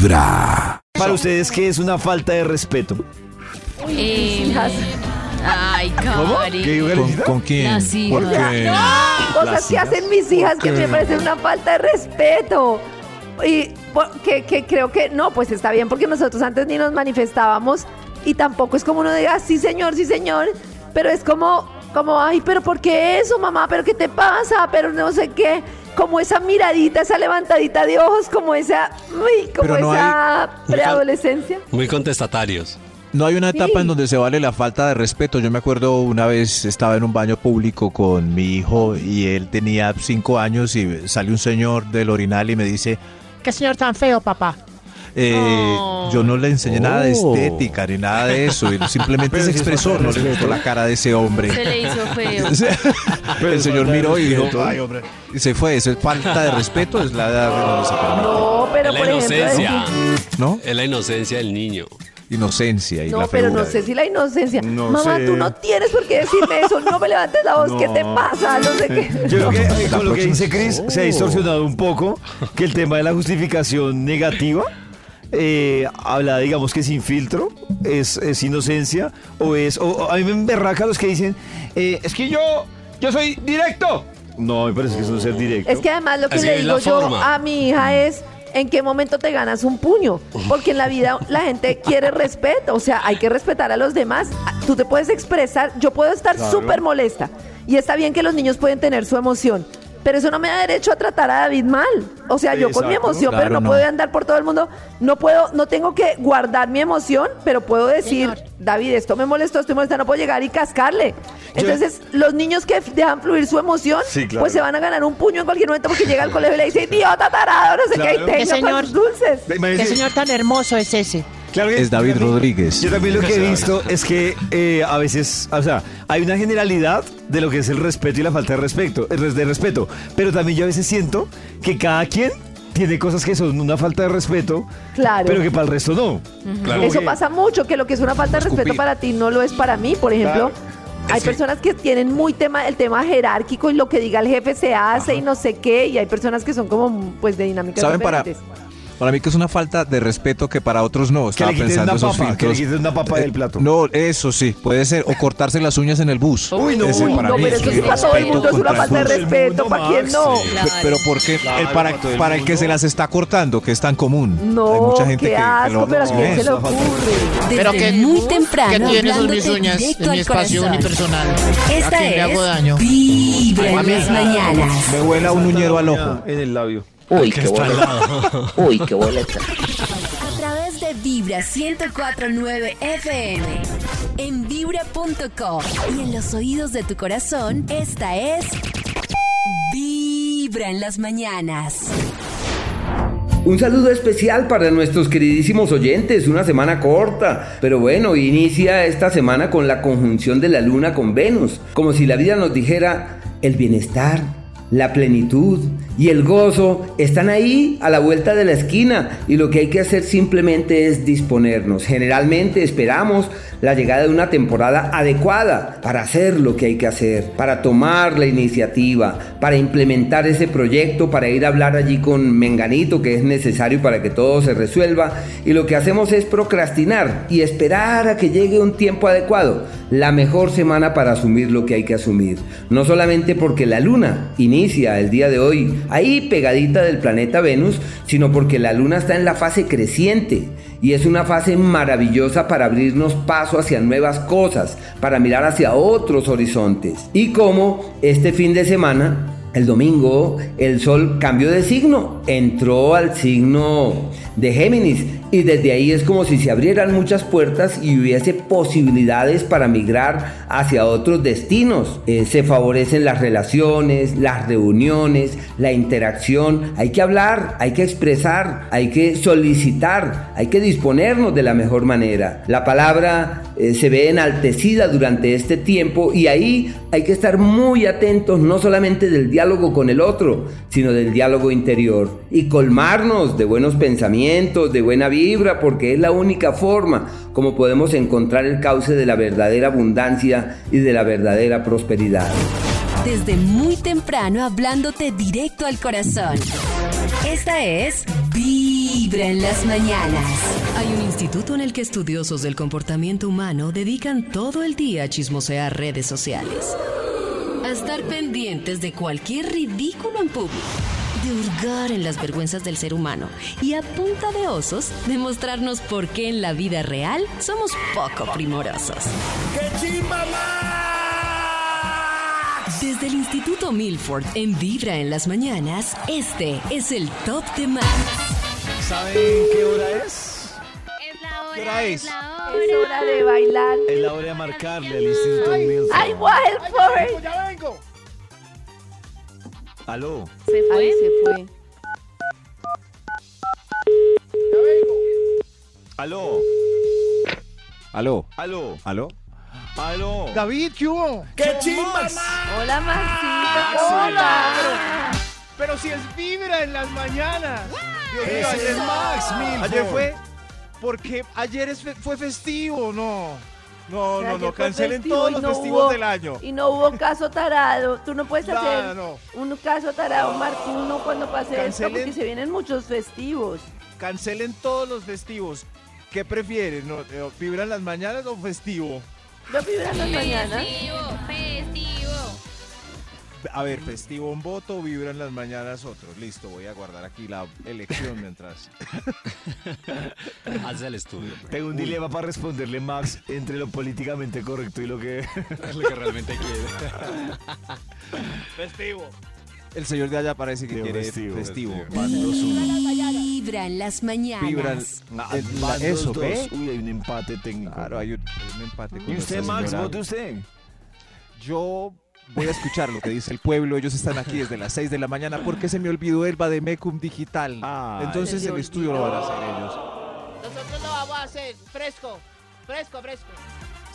Vibra. Para ustedes, ¿qué es una falta de respeto? Eh, hijas. ay, ¿Cómo? ¿Qué dijo ¿Con, Karencita? con quién? Las hijas. Porque Cosas que hacen mis hijas que me parecen una falta de respeto. Y que, que creo que no, pues está bien porque nosotros antes ni nos manifestábamos y tampoco es como uno diga, sí señor, sí señor, pero es como, como, ay, pero ¿por qué eso, mamá? ¿Pero qué te pasa? Pero no sé qué. Como esa miradita, esa levantadita de ojos, como esa, uy, como no esa preadolescencia. Muy contestatarios. no hay una etapa Sí. en donde se vale la falta de respeto. Yo me acuerdo una vez estaba en un baño público con mi hijo y él tenía cinco años y salió un señor del orinal y me dice, ¿Qué señor tan feo, papá? Eh, Oh. yo no le enseñé nada de Oh. estética ni nada de eso. Él simplemente Pero se expresó, de no le gustó la cara de ese hombre. Se le hizo feo. Pero el señor de miró y dijo. "Ay, hombre", y se fue. Eso es falta de respeto, es la edad permite, No, pero es la por inocencia. ¿no? Es la inocencia del niño. Inocencia y No, la pero no sé si la inocencia. No Mamá, sé. tú no tienes por qué decirme eso. No me levantes la voz. ¿Qué te pasa? No sé qué. Yo creo que con lo que dice Chris se ha distorsionado un poco que el tema de la justificación negativa eh, habla, digamos que sin filtro, es, es inocencia o es. O, o a mí me emberraca los que dicen, eh, es que yo, yo soy directo. No, me parece que eso no es ser directo. Es que además lo que Así le es digo yo forma. a mi hija es en qué momento te ganas un puño. Porque en la vida la gente quiere respeto. O sea, hay que respetar a los demás. Tú te puedes expresar. Yo puedo estar súper molesta. Y está bien que los niños pueden tener su emoción. Pero eso no me da derecho a tratar a David mal. O sea, yo con mi emoción, pero no, no. puedo andar por todo el mundo. No puedo, no tengo que guardar mi emoción, pero puedo decir, Señor. David, esto me molestó, estoy molesta, no puedo llegar y cascarle. Entonces, los niños que dejan fluir su emoción, Sí, claro. pues se van a ganar un puño en cualquier momento porque llega al colegio y le dice, idiota tarado, no sé Claro. qué, y ¿Qué tenga señor? dulces. ¿Qué señor tan hermoso es ese? Claro que- Es David también- Rodríguez. Yo también lo que he visto es que eh, a veces, o sea, hay una generalidad de lo que es el respeto y la falta de respeto, el res- de respeto, pero también yo a veces siento que cada quien tiene cosas que son una falta de respeto, Claro. pero que para el resto no. Claro. Eso que- pasa mucho, que lo que es una falta de respeto Escupir. para ti no lo es para mí. Por ejemplo, hay personas que tienen muy tema, el tema jerárquico y lo que diga el jefe se hace y no sé qué, y hay personas que son como pues de dinámicas ¿Saben diferentes. para mí que es una falta de respeto que para otros no? Que Estaba le quiten pensando una esos papa, que le una papa Eh, del plato. No, eso sí, puede ser. O cortarse las uñas en el bus. Uy, no, Ese uy, para no, mí pero es eso un sí para todo el mundo es una falta de respeto, ¿para quién no? sí. Claro. Pero ¿por qué? Claro, El para, para para el que se las está cortando, que es tan común. No, Hay mucha gente qué que, que asco, lo pero a ¿sí quién se le ocurre. Desde Pero que- muy ¿Qué temprano tiene sus mis uñas en mi espacio unipersonal? ¿A Esta quién le hago es daño? Vibra en las mañanas. Me huela un uñero al ojo. En el labio. Uy, qué boleta. Uy, qué boleta. A través de Vibra 1049 FM. En vibra.com. Y en los oídos de tu corazón, esta es. Vibra en las mañanas. Un saludo especial para nuestros queridísimos oyentes, una semana corta, pero bueno, inicia esta semana con la conjunción de la luna con Venus, como si la vida nos dijera el bienestar, la plenitud y el gozo están ahí a la vuelta de la esquina y lo que hay que hacer simplemente es disponernos. Generalmente esperamos la llegada de una temporada adecuada para hacer lo que hay que hacer, para tomar la iniciativa, para implementar ese proyecto, para ir a hablar allí con Menganito que es necesario para que todo se resuelva y lo que hacemos es procrastinar y esperar a que llegue un tiempo adecuado, la mejor semana para asumir lo que hay que asumir. No solamente porque la luna inicia el día de hoy ahí pegadita del planeta Venus, sino porque la luna está en la fase creciente y es una fase maravillosa para abrirnos paso hacia nuevas cosas, para mirar hacia otros horizontes. Y como este fin de semana, el domingo, el sol cambió de signo, entró al signo de Géminis y desde ahí es como si se abrieran muchas puertas y hubiese posibilidades para migrar hacia otros destinos. Eh, se favorecen las relaciones, las reuniones, la interacción. Hay que hablar, hay que expresar, hay que solicitar, hay que disponernos de la mejor manera. La palabra eh, se ve enaltecida durante este tiempo y ahí hay que estar muy atentos no solamente del diálogo con el otro, sino del diálogo interior y colmarnos de buenos pensamientos, de buena vibra, porque es la única forma como podemos encontrar el cauce de la verdadera abundancia y de la verdadera prosperidad. Desde muy temprano hablándote directo al corazón. Esta es Vibra en las mañanas. Hay un instituto en el que estudiosos del comportamiento humano dedican todo el día a chismosear redes sociales. A estar pendientes de cualquier ridículo en público. De hurgar en las vergüenzas del ser humano. Y a punta de osos, demostrarnos por qué en la vida real somos poco primorosos. Desde el Instituto Milford en Vibra en las mañanas, este es el Top de Max. ¿Saben qué hora es? Es la hora, ¿Qué hora es es? la hora. Es hora de bailar. Es la hora de marcarle al Instituto Milford. ¡Ay, Wild for ¡Ya vengo! Aló. ¿Se fue? se fue. Aló. Aló, Aló. aló. Aló. David, ¿qué hubo? ¡Qué chimbas! Hola, Maxito. Hola. Pero si es vibra en las mañanas. Dios mío, es Max Milford. ayer fue. Porque ayer es fe- fue festivo, no. No, O sea, no, no, cancelen todos los no festivos hubo- del año. Y no hubo caso tarado. Tú no puedes No, hacer no. un caso tarado, Martuno, cuando pase esto, Cancelen- porque se vienen muchos festivos. Cancelen todos los festivos. ¿Qué prefieren? ¿No, eh, ¿Vibra en las mañanas o festivo? ¿No vibran las mañanas? Festivo, festivo. A ver, festivo un voto, vibra en las mañanas otro. Listo, voy a guardar aquí la elección mientras. Haz el estudio. Tengo un dilema para responderle, Max, entre lo políticamente correcto y lo que... Es lo que realmente quiere. Festivo. El señor de allá parece que Digo, quiere festivo, festivo. festivo. Van dos, uno. Vibra en las mañanas. Vibran. Ah, la- eso. Uy, hay un empate técnico. Claro, hay un, hay un empate con ¿Y usted, Max? ¿Vote usted? Yo voy a escuchar lo que dice el pueblo. Ellos están aquí desde las 6 de la mañana porque se me olvidó el Bademecum digital. Entonces el estudio lo van a hacer ellos. Nosotros lo vamos a hacer fresco, fresco, fresco.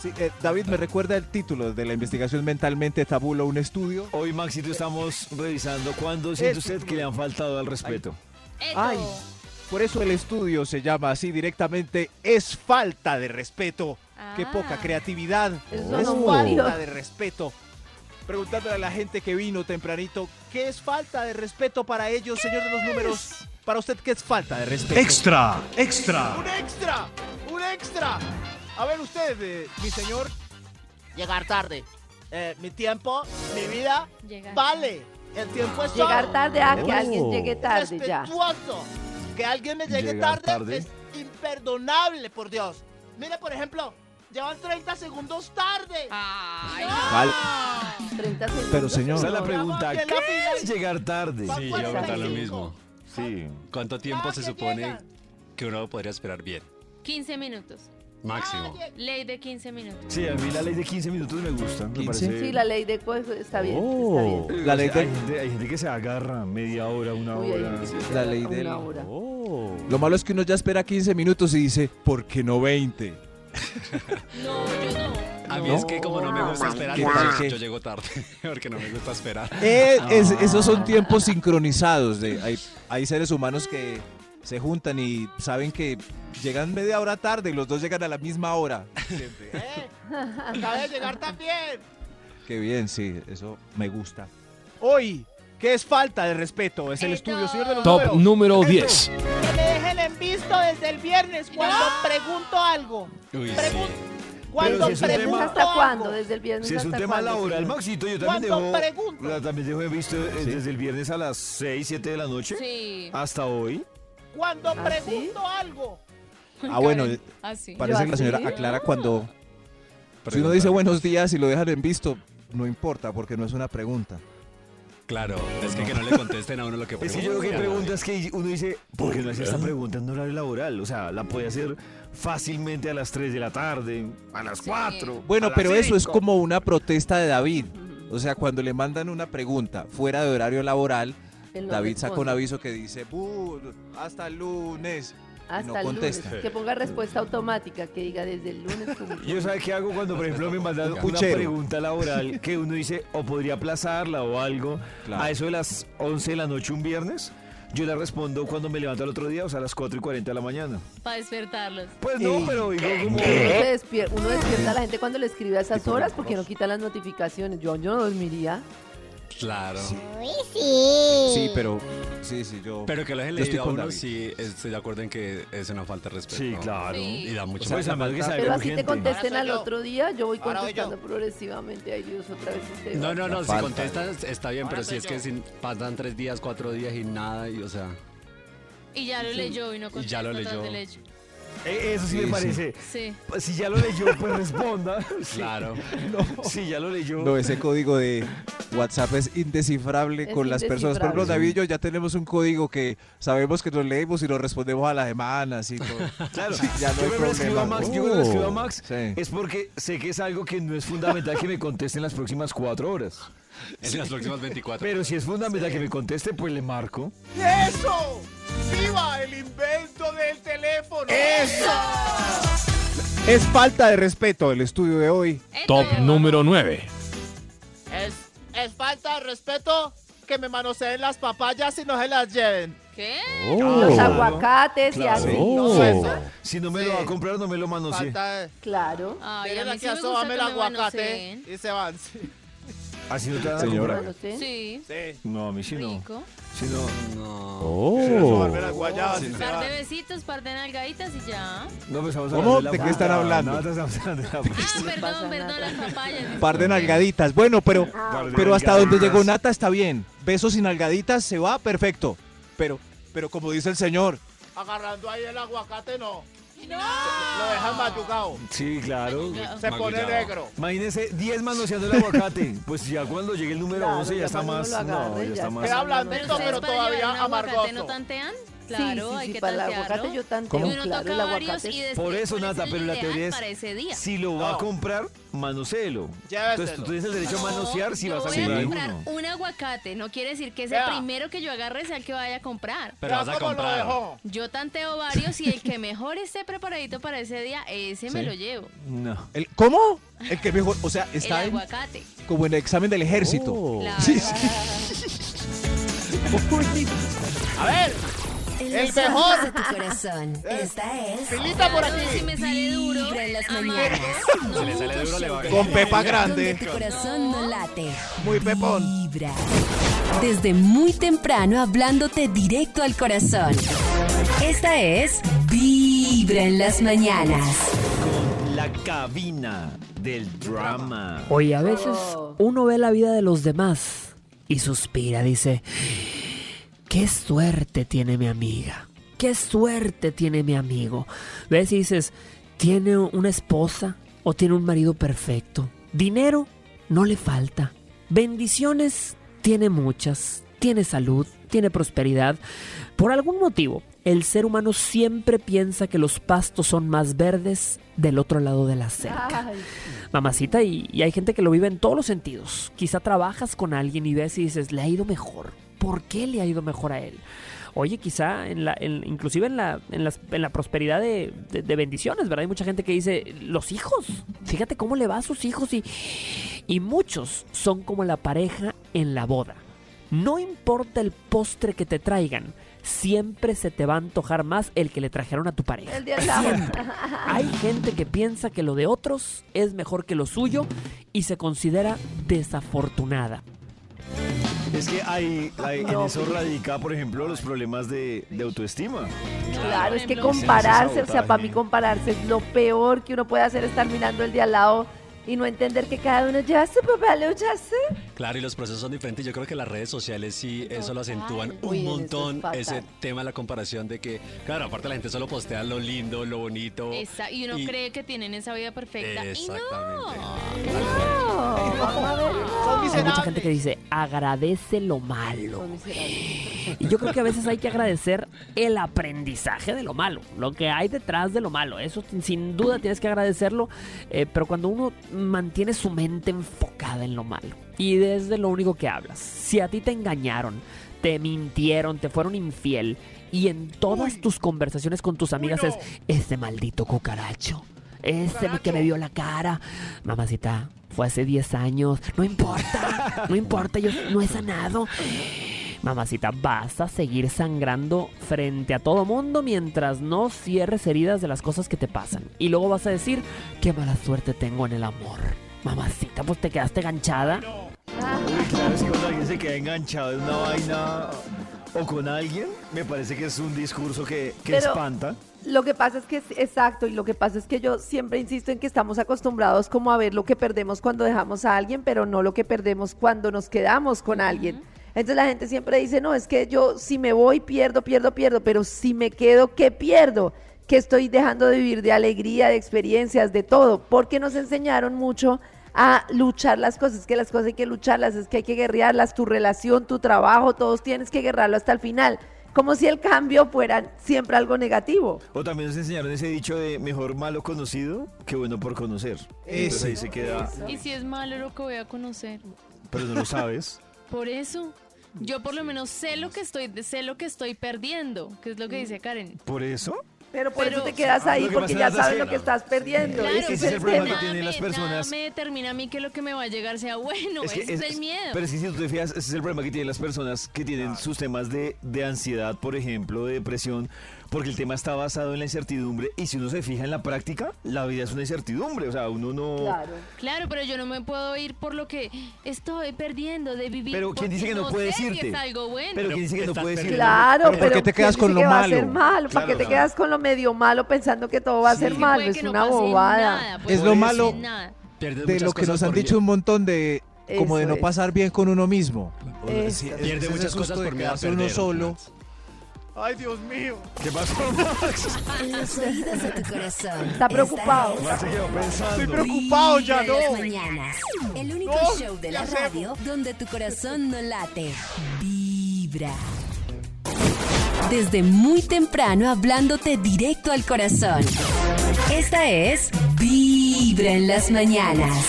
Sí, eh, David, ¿me recuerda el título de la investigación mentalmente tabulo un estudio? Hoy, Maxito, estamos revisando cuándo siente usted que le han faltado al respeto. Ay, por eso el estudio se llama así directamente. Es falta de respeto. Qué Ah. poca creatividad. Eso es no falta de respeto. Preguntándole a la gente que vino tempranito, ¿qué es falta de respeto para ellos, señor de los números? Para usted, ¿qué es falta de respeto? Extra, extra. ¡Un extra! ¡Un extra! A ver usted, eh, mi señor, Llegar tarde. Eh, mi tiempo, mi vida, Llegar. vale. El tiempo es Llegar tarde a que Oh. alguien llegue tarde ya. Respetuoso. Que alguien me llegue Llegar tarde, tarde. es imperdonable, por Dios. Mire, por ejemplo, llevan 30 segundos tarde. Ay, Val- 30 segundos. Pero, señor. Esa es la No, pregunta. ¿Qué es llegar tarde? Sí, yo voy a contar lo 45. mismo. Sí. ¿Cuánto tiempo Cada se que supone llegan. que uno podría esperar bien? 15 minutos. Máximo. Nadie- Ley de 15 minutos. Sí, a mí la ley de 15 minutos me gusta. Me 15? parece... Sí, la ley de pues, está bien, Oh. está bien. La ley hay, del- gente, hay gente que se agarra media hora, una Uy, hay hora. La ley una del... hora. Oh. Lo malo es que uno ya espera 15 minutos y dice, ¿por qué no 20? No, yo no. A mí No. es que como no me gusta esperar, ¿Qué yo, yo llego tarde. Porque no me gusta esperar. Eh, es- esos son tiempos sincronizados. De, hay, hay seres humanos que se juntan y saben que llegan media hora tarde y los dos llegan a la misma hora. Siempre. Eh, acabé de llegar también. Qué bien, sí, eso me gusta. Hoy, ¿qué es falta de respeto? Es el Esto. estudio, señor de los Top números. número Esto. 10. Que me dejen en visto desde el viernes cuando pregunto algo. Uy, Pregun- sí. Cuando si pregunto tema- ¿Hasta algo. cuándo? Desde el viernes Si es un hasta tema cuándo, laboral, señor? Maxito, yo también dejo, pregunto. la- también dejo he visto eh, desde el viernes a las 6, 7 de la noche Sí. hasta hoy. Cuando ¿Ah, pregunto algo. Ah, bueno, Así. parece que la señora aclara cuando... Si uno dice buenos días y lo dejan en visto, no importa porque no es una pregunta. Claro, es que que no le contesten a uno lo que Es que pregunta. yo creo que hay preguntas que uno dice, ¿por qué no hace esta pregunta en horario laboral? O sea, la puede hacer fácilmente a las 3 de la tarde, a las 4. Bueno, a las pero eso es 5. como una protesta de David. O sea, cuando le mandan una pregunta fuera de horario laboral, David saca un aviso que dice, "Bu, hasta el lunes. Hasta no el contesta. lunes. Que ponga respuesta automática, que diga desde el lunes. como- Yo sabe qué hago cuando, por ejemplo, me mandan una pregunta laboral que uno dice, o podría aplazarla o algo, Claro. a eso de las 11 de la noche un viernes, yo le respondo cuando me levanto al otro día, o sea, a las 4 y 40 de la mañana. Para despertarlos. Pues no, pero digo como... Uno, se despier- uno despierta a la gente cuando le escribe a esas horas porque no quitan las notificaciones. Yo, yo no dormiría. Claro. Sí, pero Sí, sí, yo. Pero que lo estoy leído a uno, David. sí, estoy de acuerdo en que es una falta de respeto. Sí, claro. Y da mucho Pues, además que Pero así te contesten al yo. otro día, yo voy yo. contestando progresivamente. Ay Dios, otra vez usted. No, no, no, si contestas está bien, Ahora pero si es yo. que si pasan tres días, cuatro días y nada, y o sea, Y ya lo leyó y no Y ya lo leyó. Eh, Eso sí, Sí, me parece. Sí. Pues, Si ya lo leyó, pues responda. Sí. claro. Si ya lo leyó. No, ese código de WhatsApp es indescifrable Es con las personas. Por ejemplo. David y yo ya tenemos un código que sabemos que nos leemos y nos respondemos a la semana, así todo. Claro, Sí, ya no yo le escribo a problema. Max, yo cuando escribo a Oh, Max sí. es porque sé que es algo que no es fundamental que me conteste en las próximas cuatro horas. En las próximas 24. Pero si es fundamental que me conteste, pues le marco. ¡Eso! ¡Viva el invento del teléfono! Es falta de respeto el estudio de hoy. Top número 9. Es, es falta de respeto que me manoseen las papayas y no se las lleven. ¿Qué? Los Claro. aguacates y Claro. así. No, eso. Si no me lo Sí. va a comprar, no me lo manosee. Falta de... Claro. Ay, a Miren mí aquí sí me a gusta que el aguacate manoseen. y se van. Sí. Así no te van a Señora. Sí. sí. No, a mí sí no. Rico. Si no. No. Y se Par de besitos, par de nalgaditas y ya. No, pues estamos ¿Cómo? hablando la ¿De qué están hablando? No, estamos hablando de la. Ah, pasa perdón, perdón, las papayas. Par de nalgaditas. Bueno, pero, Par de pero hasta donde llegó Nata está bien. Besos y nalgaditas se va perfecto. Pero, pero como dice el señor, Agarrando ahí el aguacate, no. Lo dejan mayugado. Sí, claro. Se pone Magullado. negro. Imagínense 10 manoseando el aguacate. Pues ya cuando llegue el número Claro, 11 ya ya está cuando más. lo No, agarre, ya ya está está. más. Queda blandito, Pero pero, ustedes para todavía un aguacate amargoso. no tantean. Claro, sí, hay sí, que para el tantearlo. aguacate yo tanteo, ¿Cómo? Y uno claro, toca el varios aguacate. y después Por eso, pones Nata, el pero la teoría es. para ese día. Si lo va a comprar, manoselo. Entonces tú tienes el derecho a manosear si vas a voy a comprar uno. un aguacate. No quiere decir que ese primero que yo agarre sea el que vaya a comprar. Pero Ya vas a comprar. Yo tanteo varios y el que mejor esté preparadito para ese día, ese me lo llevo. No. el, ¿cómo? El que mejor, o sea, está el en- aguacate. como en el examen del ejército. Claro. Sí, sí. A ver, En El mejor. oídos de tu corazón. Esta es filita por Claro, Si aquí. me sale duro, Vibra en las amargo, mañanas. no Si le sale duro, le va a Con pepa Donde grande. tu corazón no late. Muy pepón. Vibra. Desde muy temprano hablándote directo al corazón. Esta es Vibra en las mañanas. Con la cabina del drama. Oye, a veces Oh. uno ve la vida de los demás y suspira, dice, qué suerte tiene mi amiga, qué suerte tiene mi amigo. Ves y dices, tiene una esposa o tiene un marido perfecto. Dinero no le falta. Bendiciones tiene muchas. Tiene salud, tiene prosperidad. Por algún motivo, el ser humano siempre piensa que los pastos son más verdes del otro lado de la cerca Ay, mamacita, y, y hay gente que lo vive en todos los sentidos. Quizá trabajas con alguien y ves y dices, le ha ido mejor. ¿Por qué le ha ido mejor a él? Oye, quizá en la, en- inclusive en la, en las- en la prosperidad de, de- de bendiciones, ¿verdad? Hay mucha gente que dice, los hijos, fíjate cómo le va a sus hijos y, y muchos son como la pareja en la boda. No importa el postre que te traigan, siempre se te va a antojar más el que le trajeron a tu pareja. el lado. Hay gente que piensa que lo de otros es mejor que lo suyo y se considera desafortunada. Es que hay, hay- en eso radica, por ejemplo, los problemas de, de autoestima. Claro, es que compararse, o sea, para mí compararse es lo peor que uno puede hacer, estar mirando el de al lado y no entender que cada uno ya se papá lo ya sé. Claro, y los procesos son diferentes. Yo creo que las redes sociales sí, eso lo acentúan Uy, un es montón. Ese tema de la comparación de que, claro, aparte la gente solo postea lo lindo, lo bonito. Esa- y uno Y- cree que tienen esa vida perfecta. Y Exactamente. No, no. Hay mucha gente que dice, agradece lo malo. Y yo creo que a veces hay que agradecer el aprendizaje de lo malo, lo que hay detrás de lo malo. Eso sin- sin duda tienes que agradecerlo, eh, pero cuando uno mantiene su mente enfocada en lo malo y desde lo único que hablas, si a ti te engañaron, te mintieron, te fueron infiel y en todas tus conversaciones con tus amigas no. es ese maldito cucaracho. Ese que me vio la cara. Mamacita, fue hace 10 años. No importa. No importa, yo no he sanado. Mamacita, vas a seguir sangrando frente a todo mundo mientras no cierres heridas de las cosas que te pasan. Y luego vas a decir, qué mala suerte tengo en el amor. Mamacita, pues te quedaste ganchada. Uy, claro, es que cuando alguien se queda enganchado en una vaina, o con alguien, me parece que es un discurso que, que Pero- espanta. Lo que pasa es que, es- exacto, y lo que pasa es que yo siempre insisto en que estamos acostumbrados como a ver lo que perdemos cuando dejamos a alguien, pero no lo que perdemos cuando nos quedamos con alguien. Entonces la gente siempre dice, no, es que yo si me voy pierdo, pierdo, pierdo, pero si me quedo, ¿qué pierdo? Que estoy dejando de vivir de alegría, de experiencias, de todo, porque nos enseñaron mucho a luchar las cosas, que las cosas hay que lucharlas, es que hay que guerrearlas, tu relación, tu trabajo, todos tienes que guerrarlo hasta el final, como si el cambio fuera siempre algo negativo. O también nos enseñaron ese dicho de mejor malo conocido que bueno por conocer. Entonces ahí se queda, Y si es malo lo que voy a conocer. pero no lo sabes. Por eso, yo por lo menos sé lo que estoy, sé lo que estoy perdiendo, que es lo que dice Karen. ¿Por eso? Pero por Pero- eso te quedas ahí, Lo que porque ya es sabes lo que estás perdiendo. Claro, es que ese es pero el problema que tienen las personas. Me determina a mí que lo que me va a llegar sea bueno, Es que ese es, el miedo. Pero es que si tú te fijas, ese es el problema que tienen las personas que tienen sus temas de, de ansiedad, por ejemplo, de depresión, porque el tema está basado en la incertidumbre y si uno se fija en la práctica, la vida es una incertidumbre, o sea, uno no... Claro. Claro, pero yo no me puedo ir por lo que estoy perdiendo de vivir. Pero ¿quién dice que no puedes sé irte? Que es algo bueno. Pero ¿quién dice que no puedes ir? perdiendo. Claro, ¿Pero por qué te quedas ¿quién con lo que va a malo? ser malo? ¿Para Claro, qué te no. quedas con lo medio malo pensando que todo va a Sí, ser puede malo? Es no una bobada. nada, Es lo no malo nada. De lo que nos han dicho un montón de como de Eso no es. pasar bien con uno mismo. Sí, Pierde muchas cosas de por miedo a quedarse uno solo. Ay, Dios mío. ¿Qué pasó, Max? En los oídos de tu corazón. Está preocupado. Esta Max se quedó pensando. Estoy preocupado ya, las no. mañanas. El único No, show de ¿qué la radio donde tu corazón no late. Vibra. Desde muy temprano hablándote directo al corazón. Esta es Vibra en las mañanas.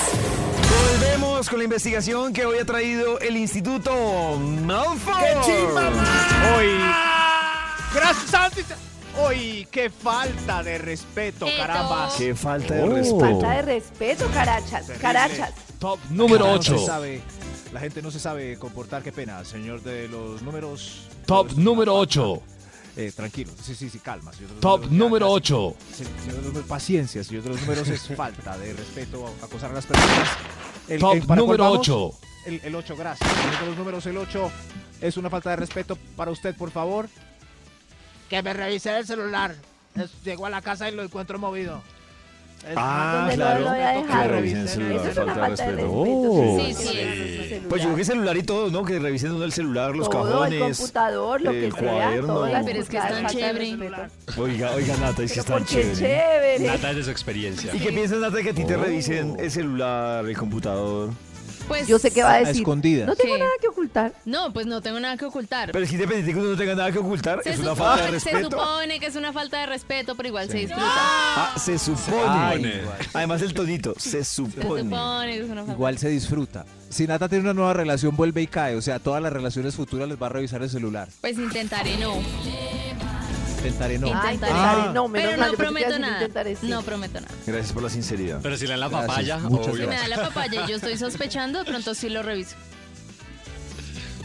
Volvemos con la investigación que hoy ha traído el Instituto Malfoy. ¡Qué chimba, Max! Hoy. Gracias, Santi. Hoy, qué falta de respeto, caramba. Qué falta de Oh. respeto. Falta de respeto, carachas, Terrible. carachas. Top número No ocho. se sabe- la gente no se sabe comportar, qué pena. Señor de los números. Top Los- número 8. Eh, tranquilo, sí, sí, sí, calma. Top número ya, 8. sí, señor de los números, paciencia, señor de los números es falta de respeto, acosar a las personas. El- Top el- ¿para cuál número vamos? 8. El, el 8, gracias. Señor de los números, el 8 es una falta de respeto para usted, por favor. Que me revise el celular. Es- Llego a la casa y lo encuentro movido. Es Ah, claro. lo Que revisen el Eso celular, es una falta de falta de respeto. respeto. Oh. Sí, sí, sí. Pues yo creo que celular y todo, ¿no? Que revisen uno el celular, los Todo, el cajones. computador, lo que el sea, cuaderno. las Pero es que es tan de chévere. Oiga, oiga, Nata, es que están porque chévere. chévere. Nata es de su experiencia. ¿Y qué piensas, Nata, que a ti te Oh. revisen el celular, el computador? Pues, Yo sé qué va a A decir. escondidas. No tengo nada que ocultar. No, pues no tengo nada que ocultar. Pero es que independiente que uno no tenga nada que ocultar, se, es una supone, falta de se respeto. supone que es una falta de respeto, pero igual se disfruta. Ah, se supone. Ay, Además el tonito, se Se supone. supone que es una falta Igual se disfruta. Si Nata tiene una nueva relación, vuelve y cae. O sea, todas las relaciones futuras les va a revisar el celular. Pues intentaré no. Intentaré no. Intentaré. intentaré. No, menos pero mal, no yo pensé que prometo así nada. intentaré, sí. No prometo nada. Gracias por la sinceridad. Pero si le dan la Gracias, papaya, muchas obvio. Si me da la papaya y yo estoy sospechando, de pronto sí lo reviso.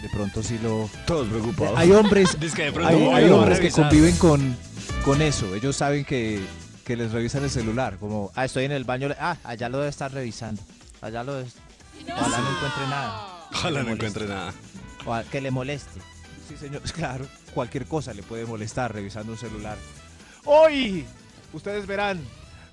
De pronto sí lo... Todos preocupados. Hay hombres, Dice que de pronto hay, hay lo a hombres que revisar. conviven con, con eso. Ellos saben que, que les revisan el celular. Como, ah, estoy en el baño. Ah, allá lo debe estar revisando. Allá lo debe... Ojalá no encuentre nada. Ojalá no encuentre nada. O a- que le moleste. Sí, señor. Claro, cualquier cosa le puede molestar revisando un celular. Hoy, ustedes verán.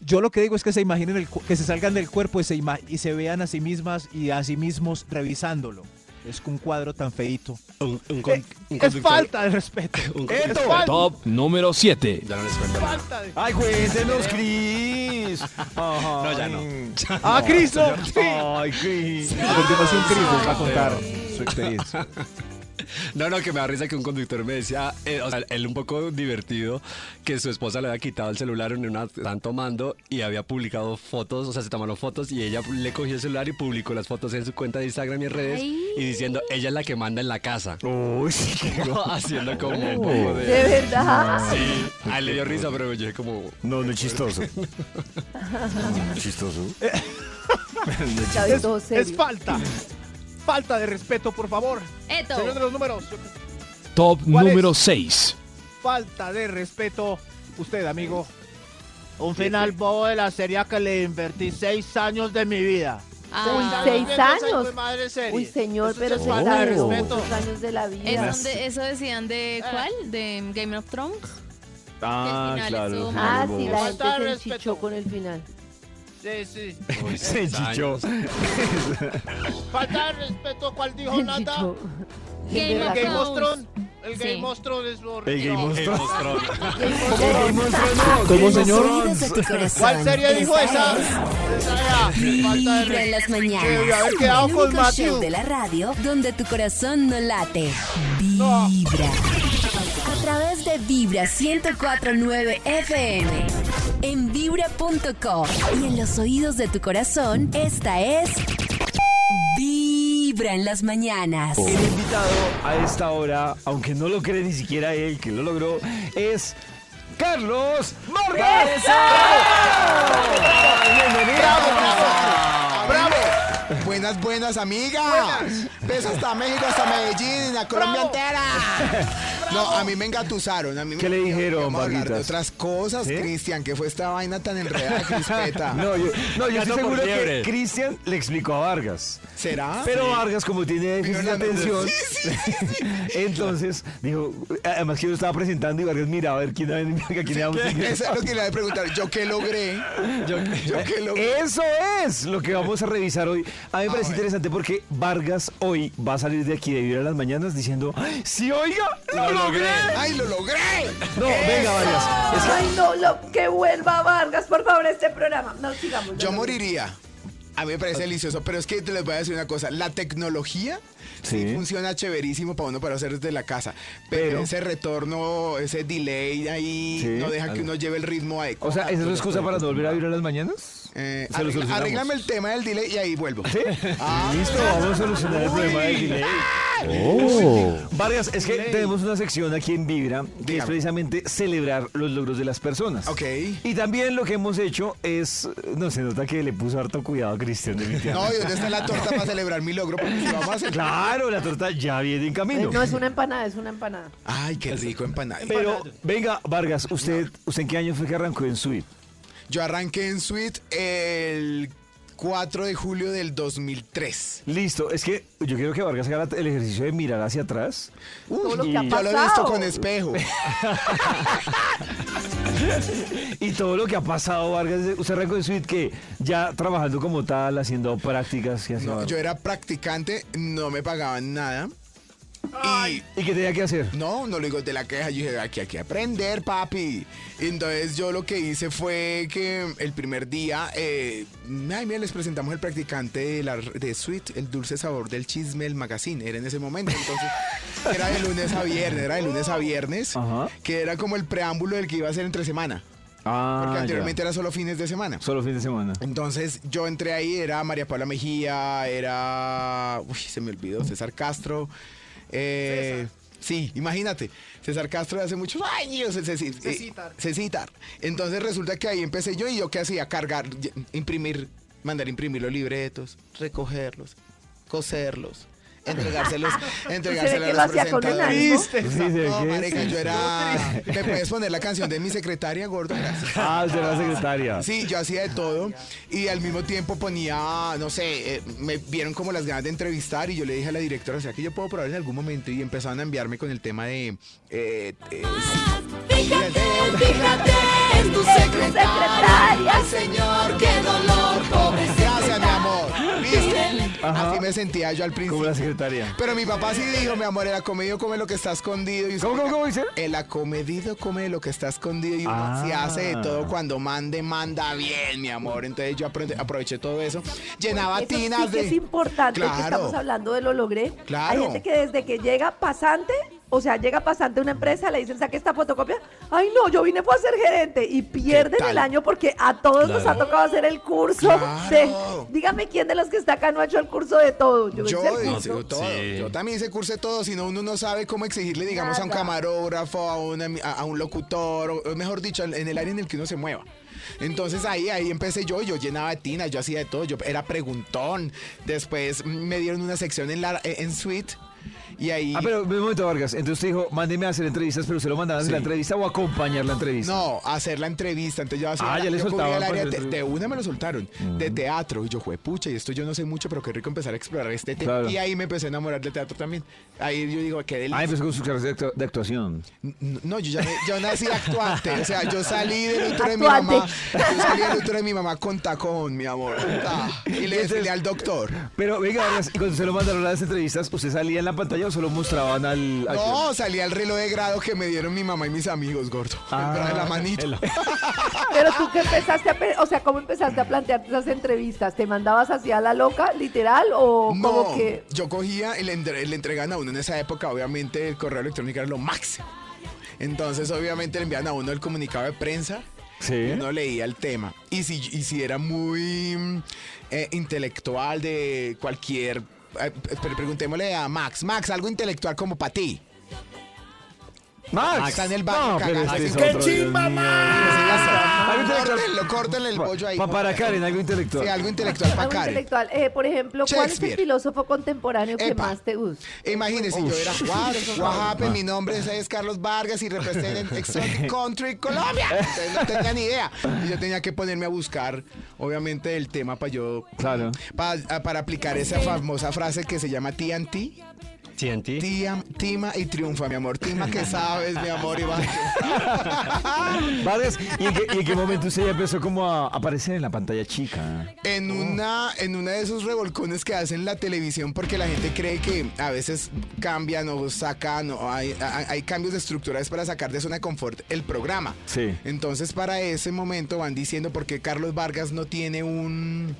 Yo lo que digo es que se imaginen el que se salgan del cuerpo y se, y se vean a sí mismas y a sí mismos revisándolo. Es un cuadro tan feito. Un, un con- Eh, un es falta de respeto. un Es falta- Top número 7. Ya no les cuento falta de- Ay, cuéntenos, Cris. No, ya no. Ah, Cristo. Sí. Ay, Cris. A continuación, Cris nos va a contar su experiencia. No, no, que me da risa que un conductor me decía, eh, o sea, él un poco divertido, que su esposa le había quitado el celular en una, estaban tomando y había publicado fotos, o sea, se tomaron fotos y ella le cogió el celular y publicó las fotos en su cuenta de Instagram y en redes Ay. y diciendo, ella es la que manda en la casa. Uy, Haciendo como un poco De de... verdad. Sí, a él le dio risa, pero yo dije como... No, no es chistoso. No es chistoso. Es, es falta. Falta de respeto, por favor. Eto. Señor de los números. Top número 6. Falta de respeto. Usted, amigo. Un final bobo de la serie que le invertí seis años de mi vida. Ah. Uy, seis años. Uy, señor, pero es se falta de tardó respeto. muchos años de la ¿Es vida. donde eso decían de cuál? ¿De Game of Thrones? Ah, claro. Ah, sí, la Falta gente de se enchichó con el final. Sí, sí. Se enchichó. Falta de respeto, ¿cuál dijo enchichó. Game El of Game of Thrones. El Sí. Game of Thrones es horrible. El Game of Game of Thrones. ¿Cómo, señor? ¿Cuál serie dijo esa? es Esa era. Falta de Vibra en respeto. las mañanas. Que haber quedado el con único Matthew. show de la radio donde tu corazón no late. Vibra. A través de Vibra 1049 FM. En vibra.com. Y en los oídos de tu corazón, esta es. Vibra en las mañanas. El invitado a esta hora, aunque no lo cree ni siquiera él que lo logró, es Carlos Vargas. Buenas, buenas, amigas. Besos hasta México, hasta Medellín, la Colombia entera. No, a mí me engatusaron. A mí ¿Qué me- le dijeron, Vamos a hablar de otras cosas, ¿Sí? Cristian. ¿Qué fue esta vaina tan enredada, Crispeta? No, yo, no, yo estoy seguro que. Cristian le explicó a Vargas. ¿Será? Pero Vargas, como tiene déficit de atención, sí, entonces dijo, además que yo lo estaba presentando y Vargas miraba a ver quién a quién era Eso es lo que le voy a preguntar. ¿Yo qué logré? ¿Yo, qué logré? Eso es lo que vamos a revisar hoy. A mí me parece interesante porque Vargas hoy va a salir de aquí de Vivir a las Mañanas diciendo, ¡Ay, sí, oiga, lo, logré. ¡Ay, lo logré! No, venga, Vargas. Ay, no, lo, que vuelva Vargas, por favor, este programa. No, sigamos. Yo no, moriría. A mí me parece delicioso, pero es que te les voy a decir una cosa. La tecnología sí, Sí. funciona chéverísimo para uno para hacer desde la casa. Pero, Pero- ese retorno, ese delay ahí, Sí. no deja que uno lleve el ritmo adecuado. o sea, ¿esa es la excusa para no volver a Vivir a las Mañanas? Eh, Se lo arregla- solucionamos. arréglame el tema del delay y ahí vuelvo. ¿Sí? Ah. Listo, vamos a solucionar el problema del delay. Oh. Vargas, es que tenemos una sección aquí en Vibra que es precisamente celebrar los logros de las personas. Ok. Y también lo que hemos hecho es, no se nota que le puso harto cuidado a Cristian de No, ¿y dónde está la torta para celebrar mi logro? Porque si vamos a hacer... Claro, la torta ya viene en camino. No es una empanada, es una empanada. Ay, qué rico empanada. Pero, venga, Vargas, ¿usted, ¿usted en qué año fue que arrancó en Sweet? Yo arranqué en Suite el 4 de julio del 2003. Listo, es que yo quiero que Vargas haga el ejercicio de mirar hacia atrás. Todo lo y- que ha Yo lo he visto pasado. con espejo. Y todo lo que ha pasado, Vargas, usted arrancó en Sweet que ya trabajando como tal, haciendo prácticas y así. No, yo era practicante, no me pagaban nada. Y ¿Y qué tenía que hacer? no, no digo de la queja, yo dije, aquí hay que aprender, papi. Entonces yo lo que hice fue que el primer día, eh, ay, mira, les presentamos el practicante de, la, de Sweet, el dulce sabor del chisme, el magazine, era en ese momento. Entonces, era de lunes a viernes, era de lunes a viernes, Ajá. que era como el preámbulo del que iba a ser entre semana. Ah, Porque ya. anteriormente era solo fines de semana. Solo fin de semana. Entonces yo entré ahí, era María Paula Mejía, era. Uy, se me olvidó, César Castro. Eh, Sí, imagínate, César Castro de hace muchos años, Cecitar. Cecitar. Entonces resulta que ahí empecé yo y yo qué hacía, cargar, imprimir, mandar imprimir los libretos, recogerlos, coserlos, entregárselos, entregárselos a lo los hacía con un presentadores. No, marica, yo era... ¿Me puedes poner la canción de mi secretaria, gordo? Gracias. Ah, usted era secretaria. Sí, yo hacía de todo y al mismo tiempo ponía, no sé, eh, me vieron como las ganas de entrevistar y yo le dije a la directora, o sea, que yo puedo probar en algún momento y empezaron a enviarme con el tema de... eh, eh, Fíjate, fíjate en tu secretaria. señor, qué dolor, Ajá. Así me sentía yo al Como la principio. secretaria. Pero mi papá sí dijo, mi amor, el acomedido come lo que está escondido. Y usted- ¿Cómo, cómo, cómo dice? El acomedido come lo que está escondido y uno Ah. se hace de todo cuando mande, manda bien, mi amor. Entonces yo aprende- aproveché todo eso. Llenaba Eso tinas sí que de... es importante que Claro. estamos hablando de lo logré. Claro. Hay gente que desde que llega pasante, o sea, llega pasante a una empresa, le dicen, saque esta fotocopia. Ay, no, yo vine para ser gerente. Y pierden el año porque a todos nos ha tocado hacer el curso Claro. de... Dígame quién de los que está acá no ha hecho el curso de todo. Yo, Yo, hice el curso. todo. Sí. yo también hice curso de todo, si no uno no sabe cómo exigirle, digamos, a un camarógrafo, a, una- a- a un locutor, o mejor dicho, en el área en el que uno se mueva. Entonces ahí, ahí empecé yo, yo llenaba de tinas, yo hacía de todo, yo era preguntón. Después mm, me dieron una sección en, la, en Suite Y ahí... Ah, pero un momento, Vargas. Entonces usted dijo, mándeme a hacer entrevistas, pero ¿se lo mandaban a hacer Sí. la entrevista o acompañar la entrevista? No, hacer la entrevista. Entonces yo hacía Ah, la- ya le soltaban el área de, una me lo soltaron. De teatro. Y yo, fue pucha, y esto yo no sé mucho, pero qué rico empezar a explorar este tema. Claro. Y ahí me empecé a enamorar del teatro también. Ahí yo digo, qué Ah, delicia. empezó con su carrera de actu- de actuación. No, yo ya me- yo nací actuante. O sea, yo salí del útero de mi mamá. Yo salí del útero de mi mamá con tacón, mi amor. Ah, y le desfilé al doctor. Pero venga, Vargas, y cuando se lo mandaron a las entrevistas, ¿usted salía en la pantalla o solo mostraban al... al- No, salí al reloj de grado que me dieron mi mamá y mis amigos, gordo. Ah, en la manito. Pero tú que empezaste a, pe- o sea, ¿cómo empezaste a plantearte esas entrevistas? ¿Te mandabas así a la loca, literal, o No, como que yo cogía y le, entre- le entregan a uno en esa época, obviamente el correo electrónico era lo máximo. Entonces, obviamente le envían a uno el comunicado de prensa. Sí. y Uno leía el tema. Y si, y si era muy mm, eh, intelectual de cualquier... eh, pero preguntémosle a Max. Max, algo intelectual como para ti. Max. Está en el baño No, pero este es ¡Qué otro, Dios chimba, mío! Max! Algo intelectual. Córtenlo, córtenle el bollo ahí. pa- para Karen, algo intelectual. Sí, algo intelectual para algo Karen. intelectual? Eh, por ejemplo, ¿cuál es el Shakespeare. filósofo contemporáneo que Epa. más te gusta? Imagínense, yo era what happened? mi nombre es, es Carlos Vargas y represento Exotic Country Colombia. Ustedes no tenían ni idea. Y yo tenía que ponerme a buscar, obviamente, el tema para yo. Claro. pa- a- para aplicar esa famosa frase que se llama TNT. TNT. Tía, tima y triunfa, mi amor. Tima que sabes, mi amor, Iván. Vargas, ¿y en, qué, y en qué momento usted ya empezó como a aparecer en la pantalla chica? En una, en una de esos revolcones que hacen la televisión, porque la gente cree que a veces cambian o sacan, o hay, hay, hay cambios de estructuras para sacar de zona de confort el programa. Sí. Entonces, para ese momento van diciendo por qué Carlos Vargas no tiene un.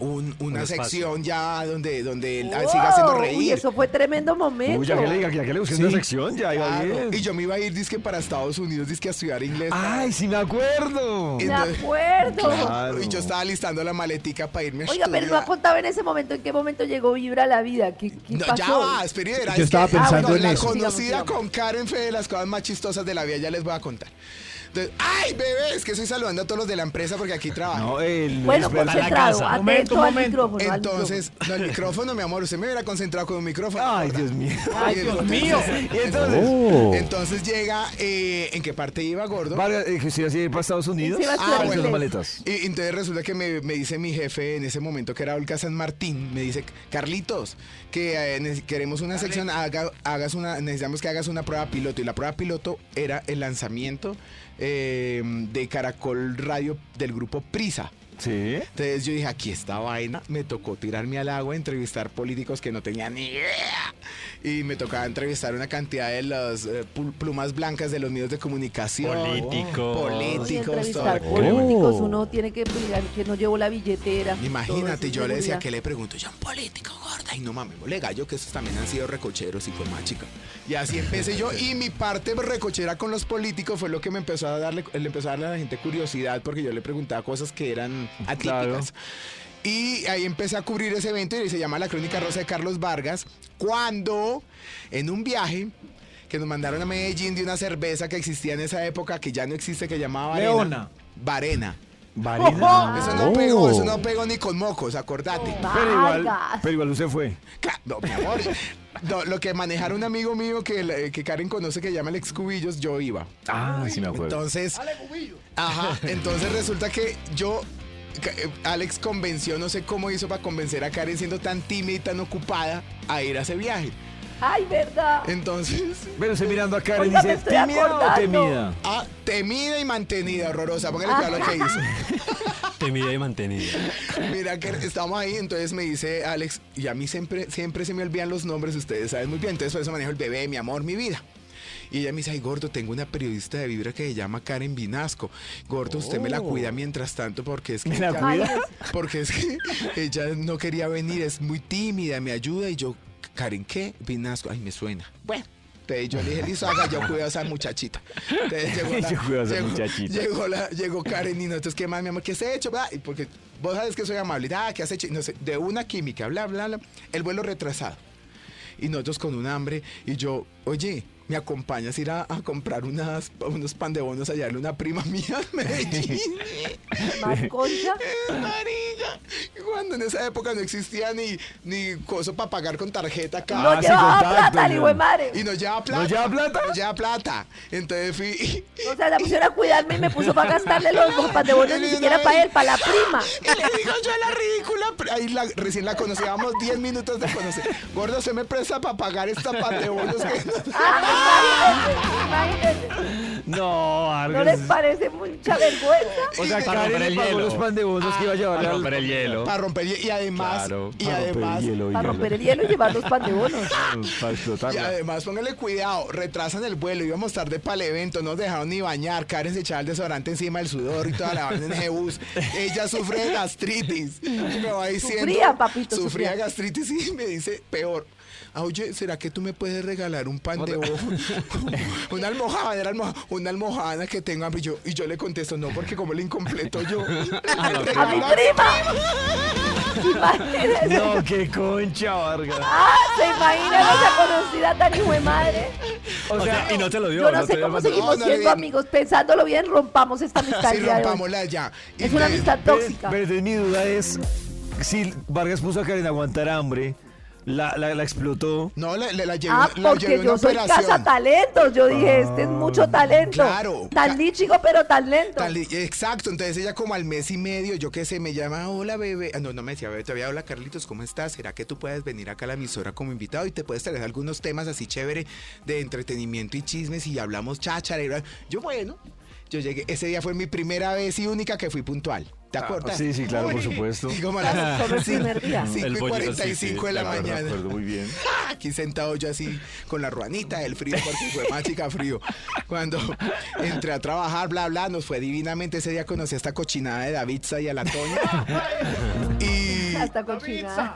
Un- una Un sección ya donde, donde él siga haciendo reír. Uy, eso fue tremendo momento. Uy, ya que le diga, ya que le busquen Sí. una sección, ya iba Claro. bien. Y yo me iba a ir disque para Estados Unidos, disque a estudiar inglés. Ay, sí me acuerdo. Me Entonces- acuerdo. Claro. Y yo estaba listando la maletica para irme a Oiga, pero no ha estudiar. contado en ese momento en qué momento llegó Vibra a la vida. ¿Qué, qué No, pasó? ya va, espere, Yo es estaba que- pensando en la eso. conocida Sigamos, sigamos. con Karen fue de las cosas más chistosas de la vida, ya les voy a contar. Entonces, ay, bebé, es que estoy saludando a todos los de la empresa porque aquí. No, el Bueno, concentrado, casa. atento Momento, al momento. micrófono. al Entonces, no, el micrófono, mi amor, usted me hubiera concentrado con un micrófono. Ay. Dios mío. Ay, Dios mío. Y entonces, Oh. Entonces llega, eh, ¿en qué parte iba, gordo? Vargas, eh, que usted iba a ir para Estados Unidos. Ah, inglés. maletas. Y entonces resulta que me, me dice mi jefe en ese momento, que era Olga San Martín, me dice, Carlitos, que eh, queremos una sección, haga- hagas una, necesitamos que hagas una prueba piloto. Y la prueba piloto era el lanzamiento eh, de Caracol Radio del grupo Prisa. Sí. Entonces yo dije, aquí esta vaina, me tocó tirarme al agua, entrevistar políticos que no tenían ni idea. Y me tocaba entrevistar una cantidad de las eh, plumas blancas de los medios de comunicación. Políticos. Políticos, entrevistar todo. políticos, uno tiene que mirar que no llevó la billetera. Imagínate, yo le decía que le pregunto, ya un político gorda, y no mames, le gallo que esos también han sido recocheros y con más chica. Y así empecé yo, y mi parte recochera con los políticos fue lo que me empezó a darle, le empezó a darle a la gente curiosidad, porque yo le preguntaba cosas que eran atípicas. Y ahí empecé a cubrir ese evento y se llama La Crónica Rosa de Carlos Vargas, cuando en un viaje que nos mandaron a Medellín de una cerveza que existía en esa época, que ya no existe, que llamaba Varena. Leona. Varena. Varina. Eso no pegó, eso no pegó ni con mocos, acordate. Pero igual, pero igual usted fue. No, mi amor. No, lo que manejara un amigo mío que, que Karen conoce que llama Alex Cubillos, yo iba. Ah, sí me acuerdo. Entonces. Ajá. Entonces resulta que yo. Eh, Alex convenció, no sé cómo hizo para convencer a Karen siendo tan tímida y tan ocupada a ir a ese viaje. Ay, verdad. Entonces. Pero usted mirando a Karen Oiga, me dice, ¿tímida o temida? Ah, temida y mantenida, horrorosa. Póngale cuidado lo que hizo. Temida y mantenida. Mira que estamos ahí, entonces me dice Alex, y a mí siempre, siempre se me olvidan los nombres, ustedes saben muy bien, entonces por eso manejo el bebé, mi amor, mi vida. Y ella me dice, ay gordo, tengo una periodista de Vibra que se llama Karen Vinasco. Gordo, usted me la cuida mientras tanto porque es que... ¿Me la ella- cuida? Porque es que ella no quería venir, es muy tímida, me ayuda y yo, Karen, ¿qué? Vinasco, ay, me suena. Bueno. Entonces yo le dije, listo, haga, yo cuido a esa muchachita. Entonces llegó la, Yo cuido a esa llegó- muchachita. Llegó, la, llegó Karen y nosotros, ¿qué más, mi amor? ¿Qué se ha hecho? Y porque vos sabes que soy amable. Ah, ¿qué has hecho? Y No sé, de una química, bla, bla, bla. El vuelo retrasado. Y nosotros con un hambre. Y yo, oye, ¿me acompañas a ir a, a comprar unas, unos pan de bonos allá? Una prima mía en Medellín. Más concha. Marica, cuando en esa época no existía ni, ni coso para pagar con tarjeta acá. No Ah, llevaba contacto, plata, ni güey madre. Y nos lleva plata. ¿No lleva plata? Nos lleva plata. Entonces fui. O sea, la pusieron a cuidarme y me puso para gastarle los pan de bonos, ni siquiera para él, para la prima. Y le digo yo la ridícula. pero Ahí la- recién la conocíamos 10 minutos de conocer. Gordo, se me presta para pagar esta pan de bonos que. Imagínense, imagínense. No, ¿No Vargas. les parece mucha vergüenza? O sea, Para romper el hielo. los pan de bonos que iba a llevar Para romper el hielo. Para romper y, y además. Claro, y para romper el además. hielo, Para romper el hielo y llevar los pan de bonos. Para Y explotarla. además, póngale cuidado, retrasan el vuelo, íbamos tarde para el evento, no nos dejaron ni bañar, Karen se echaba el desodorante encima del sudor y toda la vaina en ese bus. Ella sufre de gastritis. Y me va diciendo. Sufría, papito, Sufría sufría. gastritis y me dice, peor. "Ah, Oye, ¿será que tú me puedes regalar un pan de bono? una almohada, una almohada que tenga hambre. Y yo, y yo le contesto, no, porque como el incompleto yo. ¡A mi prima! No, qué concha, Vargas. Ah, ¿se imaginan esa conocida tan hijo de madre? O sea, y no te lo dio. Yo no te sé cómo seguimos No, no, siendo no. amigos. Pensándolo bien, rompamos esta amistad Sí, rompámosla ya. Y Es una me- amistad tóxica. pero mi duda es si Vargas puso a Karen a aguantar hambre, la, la, la explotó. No, la, la, la llevé, Ah, porque yo soy operación. casa talentos. Yo dije, este es mucho talento. Claro. Tan lichigo, pero tan lento. Exacto, entonces ella como al mes y medio, yo qué sé, me llama, hola bebé, Ah, no, no me decía bebé, todavía hola Carlitos, ¿cómo estás? ¿Será que tú puedes venir acá a la emisora como invitado y te puedes traer algunos temas así chévere de entretenimiento y chismes y hablamos cháchara? Yo bueno, yo llegué, ese día fue mi primera vez y única que fui puntual, ¿te acuerdas? Ah, sí, sí, claro, por supuesto. y como a Claro, las solo el primer día. 5 El y pollito, 45 sí, sí, de la mañana. Recuerdo muy bien. Aquí sentado yo así con la ruanita del frío porque fue más chica frío. Cuando entré a trabajar, bla, bla, nos fue divinamente. Ese día conocí a esta cochinada de Davidza y a la Toña. Y, Hasta cochinada.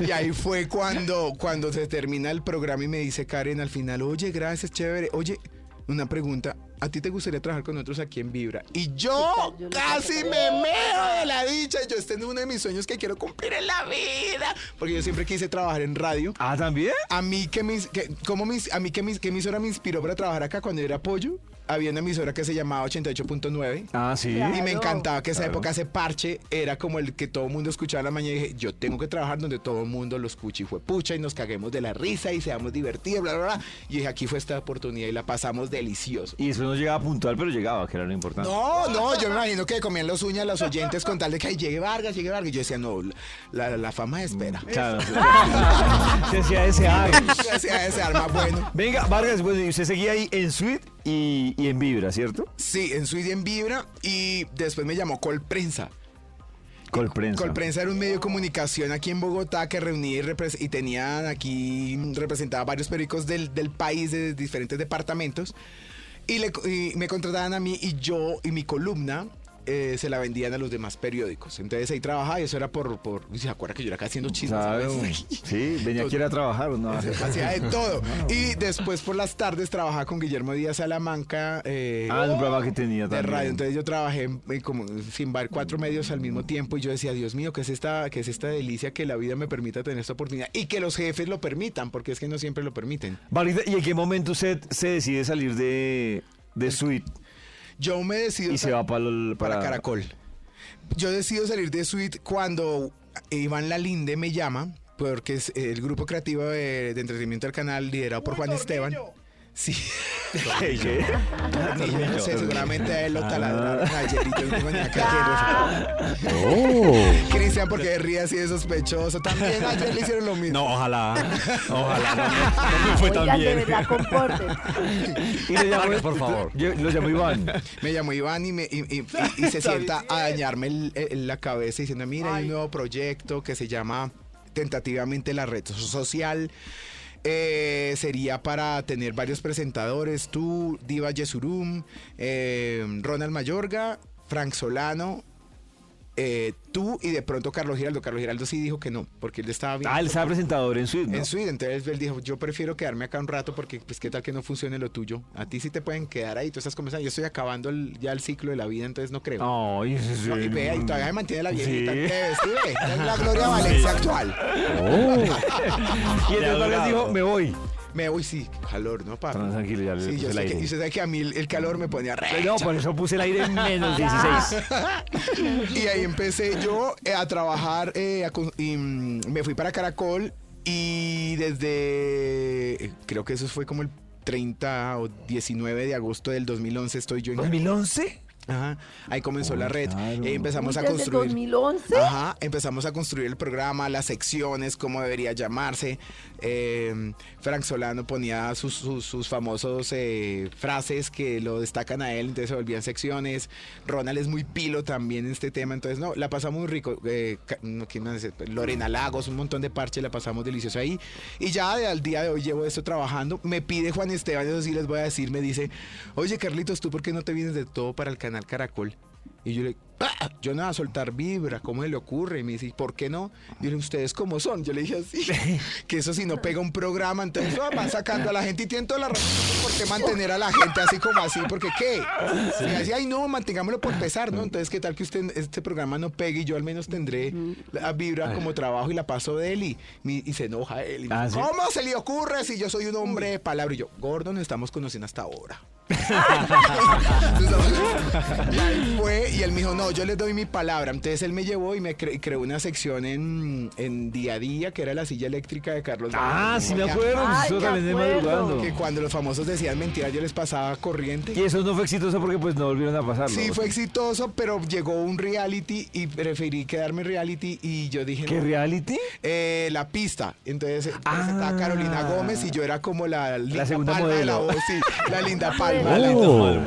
y ahí fue cuando, cuando se termina el programa y me dice Karen al final, oye, gracias, chévere. Oye, una pregunta, ¿a ti te gustaría trabajar con nosotros aquí en Vibra? Y yo casi me meo de la dicha. Yo este es uno de mis sueños que quiero cumplir en la vida. Porque yo siempre quise trabajar en radio. Ah, ¿también? A mí que mis, que, ¿cómo mis, a mí que mis, que emisora me inspiró para trabajar acá cuando yo era pollo. Había una emisora que se llamaba 88.9. Ah, sí. Y me Claro. encantaba que esa Claro. época ese parche era como el que todo el mundo escuchaba en la mañana y dije, yo tengo que trabajar donde todo el mundo lo escuche y fue pucha y nos caguemos de la risa y seamos divertidos, bla, bla, bla. Y dije, aquí fue esta oportunidad y la pasamos delicioso. Y eso no llegaba puntual, pero llegaba, que era lo importante. No, no, yo me imagino que comían los uñas los oyentes con tal de que "Ay, llegue Vargas, llegue Vargas. Y yo decía, no, la, la fama espera. Claro. Se hacía ese ay. Ese, ese arma bueno. Venga, Vargas, bueno, y usted seguía ahí en Suite y, y en Vibra, ¿cierto? Sí, en Suite y en Vibra y después me llamó Colprensa. Colprensa. Colprensa era un medio de comunicación aquí en Bogotá que reunía y, y tenían aquí, mm, representaba varios periódicos del, del país de diferentes departamentos y, le- y me contrataban a mí y yo y mi columna eh, se la vendían a los demás periódicos. Entonces ahí trabajaba y eso era por... por se acuerda que yo era acá haciendo chismes. Claro. Sí, venía aquí a trabajar, ¿no? Hacía de todo. Y después por las tardes trabajaba con Guillermo Díaz Salamanca. eh, Ah, un programa que tenía de también. radio. Entonces yo trabajé en- en como sin bar cuatro medios al mismo tiempo y yo decía, Dios mío, ¿qué es esta, qué es esta delicia que la vida me permita tener esta oportunidad? Y que los jefes lo permitan, porque es que no siempre lo permiten. ¿y en qué momento usted se decide salir de, de Suite Yo me decido y se va para, para Caracol. Yo decido salir de Suite cuando Iván Lalinde me llama, porque es el grupo creativo de, de entretenimiento del canal liderado por Juan Esteban. Sí. Seguramente a él lo taladraron ayer y tengo. Oh. Cristian, porque ríe así de sospechoso. También ayer le hicieron lo mismo. No, ojalá. Ojalá. No, me- no me fue tan de bien. verdad. Y le llamó, Vargas, por favor. Yo- lo llamó Iván. Me llamó Iván y, me, y, y- y- y se sienta a dañarme el- el- la cabeza diciendo, mira, hay un nuevo proyecto que se llama tentativamente la red social. Eh, sería para tener varios presentadores, tú, Diva Yesurum, eh, Ronald Mayorga, Frank Solano, eh, tú y de pronto Carlos Giraldo. Carlos Giraldo sí dijo que no, porque él estaba bien. Ah, él estaba presentador en Suite, ¿no? En Sweden, entonces él dijo, yo prefiero quedarme acá un rato porque pues qué tal que no funcione lo tuyo. A ti sí te pueden quedar ahí, tú estás comenzando, yo estoy acabando el- ya el ciclo de la vida, entonces no creo. Ay, ese es No, y el- ve, y todavía me mantiene la viejita. Sí. ¿Sí? Es la Gloria Valencia actual. Y entonces Vargas dijo, me voy. Me voy, sí, calor, ¿no, papi? No, tranquilo, ya le Sí, puse yo el sé que, aire. y usted sabe que a mí el, el calor me ponía re. No, por eso puse el aire en menos 16. y ahí empecé yo eh, a trabajar, eh, a y, mm, me fui para Caracol y desde, eh, creo que eso fue como el 30 o 19 de agosto del 2011 estoy yo en... ¿2011? Ajá, ahí comenzó la red. claro. Ahí empezamos a ¿desde construir. 2011? Ajá, empezamos a construir el programa, las secciones, cómo debería llamarse. Eh, Frank Solano ponía sus, sus, famosos eh, frases que lo destacan a él, entonces se volvían secciones. Ronald es muy pilo también en este tema, entonces no, la pasamos muy rico. Eh. Lorena Lagos, un montón de parches, la pasamos delicioso ahí. Y ya al día de hoy llevo esto trabajando. Me pide Juan Esteban, eso sí les voy a decir, me dice, oye Carlitos, ¿tú por qué no te vienes de todo para el canal Caracol? Y yo le ¡Ah! yo no voy a soltar vibra, ¿cómo se le ocurre? Y me dice, ¿por qué no? Y dije, ¿ustedes cómo son? Yo le dije así, que eso si no pega un programa, entonces ah, van sacando a la gente y tienen toda la razón por qué mantener a la gente así como así, porque ¿qué? Y me decía, ay no, mantengámoslo por pesar, ¿no? Entonces, ¿qué tal que usted este programa no pegue y yo al menos tendré la vibra como trabajo y la paso de él y, y se enoja él. Y Ah, ¿sí? ¿Cómo se le ocurre si yo soy un hombre de palabra? Y yo, Gordon, nos estamos conociendo hasta ahora. Y fue, y él me dijo, no, yo les doy mi palabra. Entonces él me llevó y me cre- creó una sección en, en día a día, que era la silla eléctrica de Carlos Ah, sí me acuerdo. Ay, eso me también de acuerdo. madrugando. Que cuando los famosos decían mentiras, yo les pasaba corriente. Y eso no fue exitoso porque pues no volvieron a pasarlo. Sí, fue exitoso, pero llegó un reality y preferí quedarme en reality y yo dije... ¿Qué no, reality? eh, la pista. Entonces presentaba Carolina Gómez y yo era como la linda segunda palma de la modelo. voz, sí, la linda palma. Oh.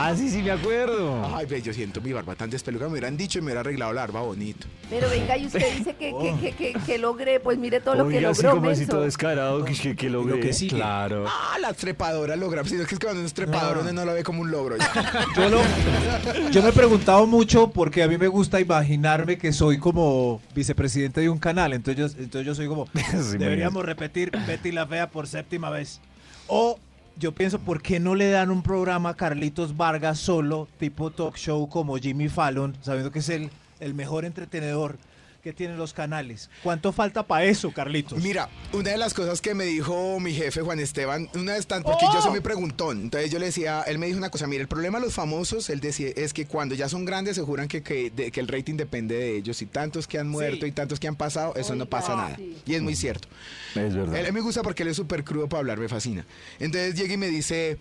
Ah, sí, sí, me acuerdo. Ay, ve, yo siento mi barba tan despelucada. Me hubieran dicho y me hubiera arreglado la barba bonito. Pero venga, y usted dice que, que, que, que, que logré, pues mire todo lo que Oiga, así logró, como así todo descarado, que, que, que logré. Lo que sigue. Claro. Ah, la trepadora logra. Sí, es que es que cuando uno es trepador uno no lo ve como un logro. ya. Yo, lo- yo me he preguntado mucho porque a mí me gusta imaginarme que soy como vicepresidente de un canal. Entonces yo, entonces yo soy como, Sí, deberíamos repetir Betty la Fea por séptima vez. O yo pienso, ¿por qué no le dan un programa a Carlitos Vargas solo, tipo talk show como Jimmy Fallon, sabiendo que es el, el mejor entretenedor que tienen los canales? ¿Cuánto falta para eso, Carlitos? Mira, una de las cosas que me dijo mi jefe Juan Esteban, una vez tan, porque yo soy muy preguntón, entonces yo le decía, él me dijo una cosa, mira, el problema de los famosos, él decía, es que cuando ya son grandes se juran que, que, de- que el rating depende de ellos, y tantos que han muerto y tantos que han pasado, eso no pasa nada. sí. Y es muy cierto. Es verdad. Él, él me gusta porque él es súper crudo para hablar, me fascina. Entonces llega y me dice,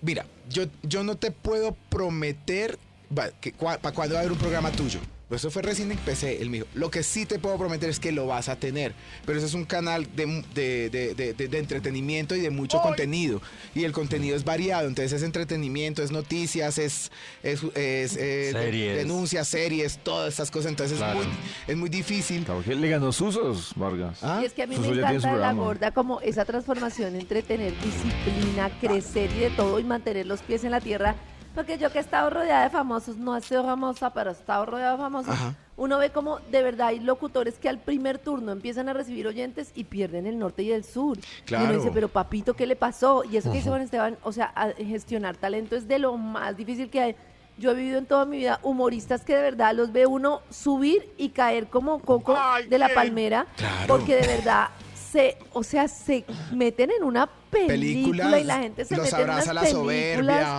mira, yo, yo no te puedo prometer va, que, para cuándo va a haber un programa tuyo. Pues eso fue recién empecé. Él me dijo, lo que sí te puedo prometer es que lo vas a tener. Pero eso es un canal de, de- de- de- de- de entretenimiento y de mucho contenido. Y el contenido es variado. Entonces es entretenimiento, es noticias, es, es, es, eh, Series. denuncias, series, todas esas cosas. Entonces Claro. es, muy, es muy difícil. Claro que le ganó Susos, Vargas. ¿Ah? Y es que a mí Suso me encanta la gorda como esa transformación entre tener disciplina, crecer y de todo y mantener los pies en la tierra. Porque yo que he estado rodeada de famosos, no he sido famosa, pero he estado rodeada de famosos, Ajá. uno ve como de verdad hay locutores que al primer turno empiezan a recibir oyentes y pierden el norte y el sur. Y Claro. uno dice, pero papito, ¿qué le pasó? Y eso que dice Juan Esteban, o sea, gestionar talento es de lo más difícil que hay. Yo he vivido en toda mi vida humoristas que de verdad los ve uno subir y caer como coco de la palmera, Claro. porque de verdad se, o sea, se meten en una película Películas, y la gente se los mete en unas abraza la películas,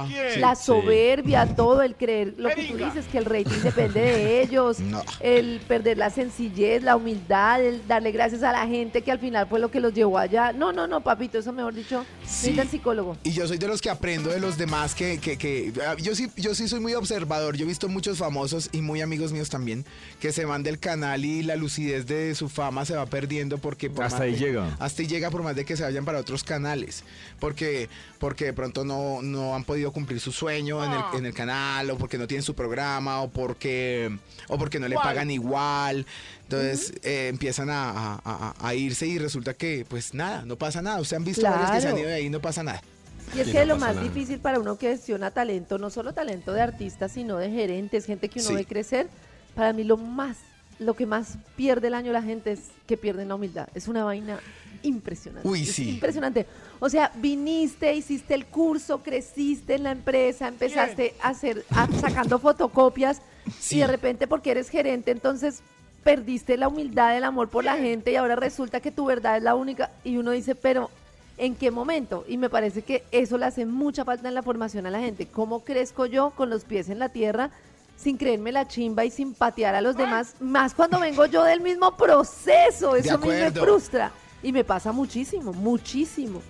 soberbia. la Sí. soberbia, todo el creer, lo que tú dices, que el rating depende de ellos, No. el perder la sencillez, la humildad, el darle gracias a la gente que al final fue lo que los llevó allá. No, no, no, papito, eso mejor dicho, Sí. necesitan psicólogo. Y yo soy de los que aprendo de los demás que, que, que- ah, yo sí, yo sí soy muy observador. Yo he visto muchos famosos y muy amigos míos también que se van del canal y la lucidez de su fama se va perdiendo porque por Hasta ahí de- llega. Hasta ahí llega por más de que se vayan para otros canales. Porque, porque de pronto no, no han podido cumplir su sueño en, el, en el canal, o porque no tienen su programa, o porque, o porque no le pagan igual. Entonces eh, empiezan a, a- a- a irse y resulta que, pues nada, no pasa nada. Ustedes han visto varios que se han Claro. ido de ahí y no pasa nada. Y es Sí, que no lo más nada. difícil para uno que gestiona talento, no solo talento de artistas, sino de gerentes, gente que uno Sí. ve crecer, para mí lo más, lo que más pierde el año la gente es que pierden la humildad. Es una vaina impresionante. Uy, es sí. Impresionante. O sea, viniste, hiciste el curso, creciste en la empresa, empezaste a hacer, a- sacando fotocopias Sí. y de repente porque eres gerente, entonces perdiste la humildad, el amor por la gente y ahora resulta que tu verdad es la única y uno dice, pero ¿En qué momento? Y me parece que eso le hace mucha falta en la formación a la gente. ¿Cómo crezco yo con los pies en la tierra sin creerme la chimba y sin patear a los demás? Más cuando vengo yo del mismo proceso. Eso a mí me frustra. Y me pasa muchísimo, muchísimo.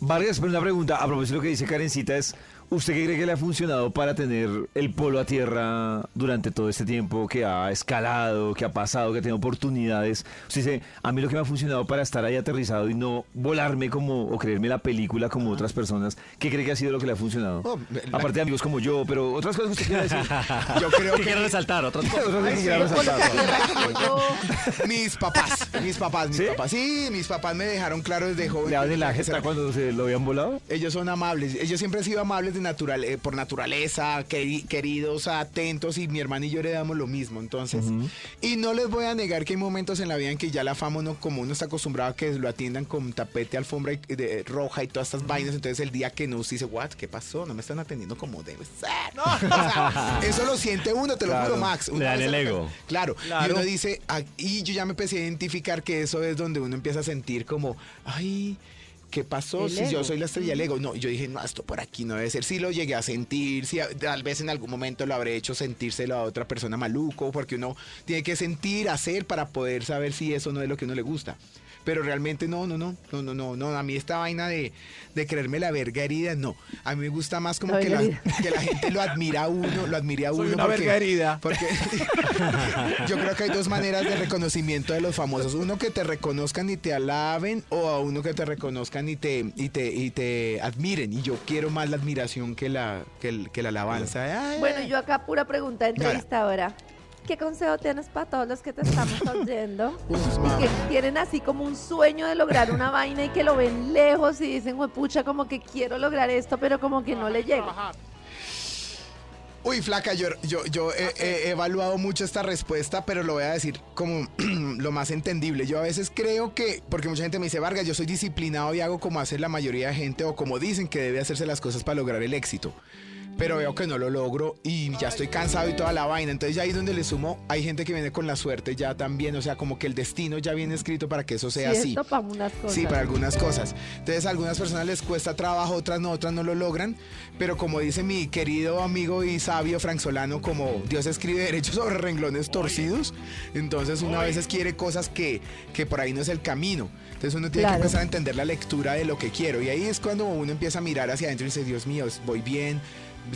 Vargas, pero una pregunta, a propósito de lo que dice Karencita, es, ¿usted qué cree que le ha funcionado para tener el polo a tierra durante todo este tiempo que ha escalado, que ha pasado, que ha tenido oportunidades? Usted dice, a mí lo que me ha funcionado para estar ahí aterrizado y no volarme como, o creerme la película como otras personas, ¿qué cree que ha sido lo que le ha funcionado? Oh, la- Aparte de amigos como yo, pero otras cosas que usted quiera decir. Yo creo ¿Qué que quiere resaltar? Otras cosas. Quiera Yo coloco resaltar. mis papás, mis papás, mis ¿Sí? papás. Sí, mis papás me dejaron claro desde joven. ¿Le en la jeta cuando se lo habían volado? Ellos son amables. Ellos siempre han sido amables de natural, eh, por naturaleza, queri- queridos, atentos y mi hermana y yo heredamos lo mismo. Entonces, y no les voy a negar que hay momentos en la vida en que ya la fama uno, como uno está acostumbrado a que lo atiendan con tapete, alfombra y- de, roja y todas estas vainas. Entonces, el día que no, usted dice, what, ¿qué pasó? No me están atendiendo como debe ser. No, o sea, eso lo siente uno, te lo Claro. juro, Max. Uno el lo- ego. Claro. Y Claro. uno dice, y yo ya me empecé a identificar que eso es donde uno empieza a sentir como, ay. ¿Qué pasó? El Si yo soy la estrella del ego. No, yo dije, no, esto por aquí no debe ser. Sí lo llegué a sentir, sí, a- tal vez en algún momento lo habré hecho sentírselo a otra persona maluco, porque uno tiene que sentir, hacer para poder saber si eso no es lo que uno le gusta. Pero realmente no, no, no, no, no, no, no. A mí esta vaina de, de creerme la verga herida, no. A mí me gusta más como La que la, verga que la gente lo admira a uno, lo admire a uno. Soy una porque- verga herida. porque yo creo que hay dos maneras de reconocimiento de los famosos. Uno que te reconozcan y te alaben o a uno que te reconozcan y te, y te, y te admiren. Y yo quiero más la admiración que la, que, la alabanza. Ay, Bueno, yo acá pura pregunta de entrevistadora. ¿Qué consejo tienes para todos los que te estamos oyendo? Uf, Y que tienen así como un sueño de lograr una vaina y que lo ven lejos y dicen, pucha, como que quiero lograr esto, pero como que no le llega. Uy, flaca, yo, yo, yo he, he evaluado mucho esta respuesta, pero lo voy a decir como lo más entendible. Yo a veces creo que, porque mucha gente me dice, Vargas, yo soy disciplinado y hago como hace la mayoría de gente o como dicen que debe hacerse las cosas para lograr el éxito. Pero veo que no lo logro y ya estoy cansado y toda la vaina. Entonces ya ahí donde le sumo, hay gente que viene con la suerte ya también, o sea, como que el destino ya viene escrito para que eso sea Sí, así. esto para unas cosas. Sí, para algunas cosas. Entonces, a algunas personas les cuesta trabajo, otras no, otras no lo logran. Pero como dice mi querido amigo y sabio Frank Solano, como Dios escribe derechos sobre renglones torcidos, entonces uno a veces quiere cosas que, que por ahí no es el camino. Entonces uno tiene Claro. que empezar a entender la lectura de lo que quiero. Y ahí es cuando uno empieza a mirar hacia adentro y dice, Dios mío, voy bien,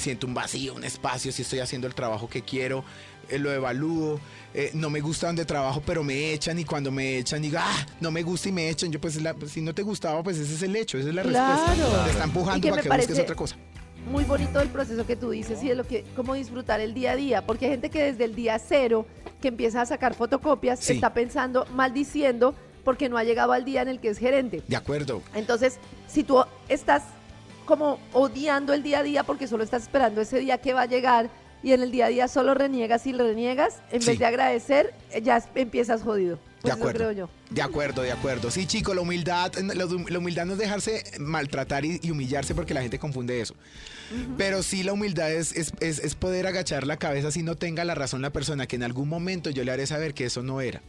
siento un vacío, un espacio, si estoy haciendo el trabajo que quiero, eh, lo evalúo, eh, no me gusta donde trabajo, pero me echan y cuando me echan digo, ah, no me gusta y me echan, yo pues, la- si no te gustaba, pues ese es el hecho, esa es la Claro. respuesta. Te está empujando que para que busques otra cosa. Muy bonito el proceso que tú dices y de lo que, cómo disfrutar el día a día, porque hay gente que desde el día cero, que empieza a sacar fotocopias, Sí. está pensando, maldiciendo, porque no ha llegado al día en el que es gerente. De acuerdo. Entonces, si tú estás como odiando el día a día porque solo estás esperando ese día que va a llegar y en el día a día solo reniegas y reniegas, en Sí. vez de agradecer, ya empiezas jodido. De Pues acuerdo. creo yo. De acuerdo, de acuerdo. Sí, chico, la humildad, la, la humildad no es dejarse maltratar y, y humillarse porque la gente confunde eso. Pero sí la humildad es, es, es- es poder agachar la cabeza si no tenga la razón la persona, que en algún momento yo le haré saber que eso no era.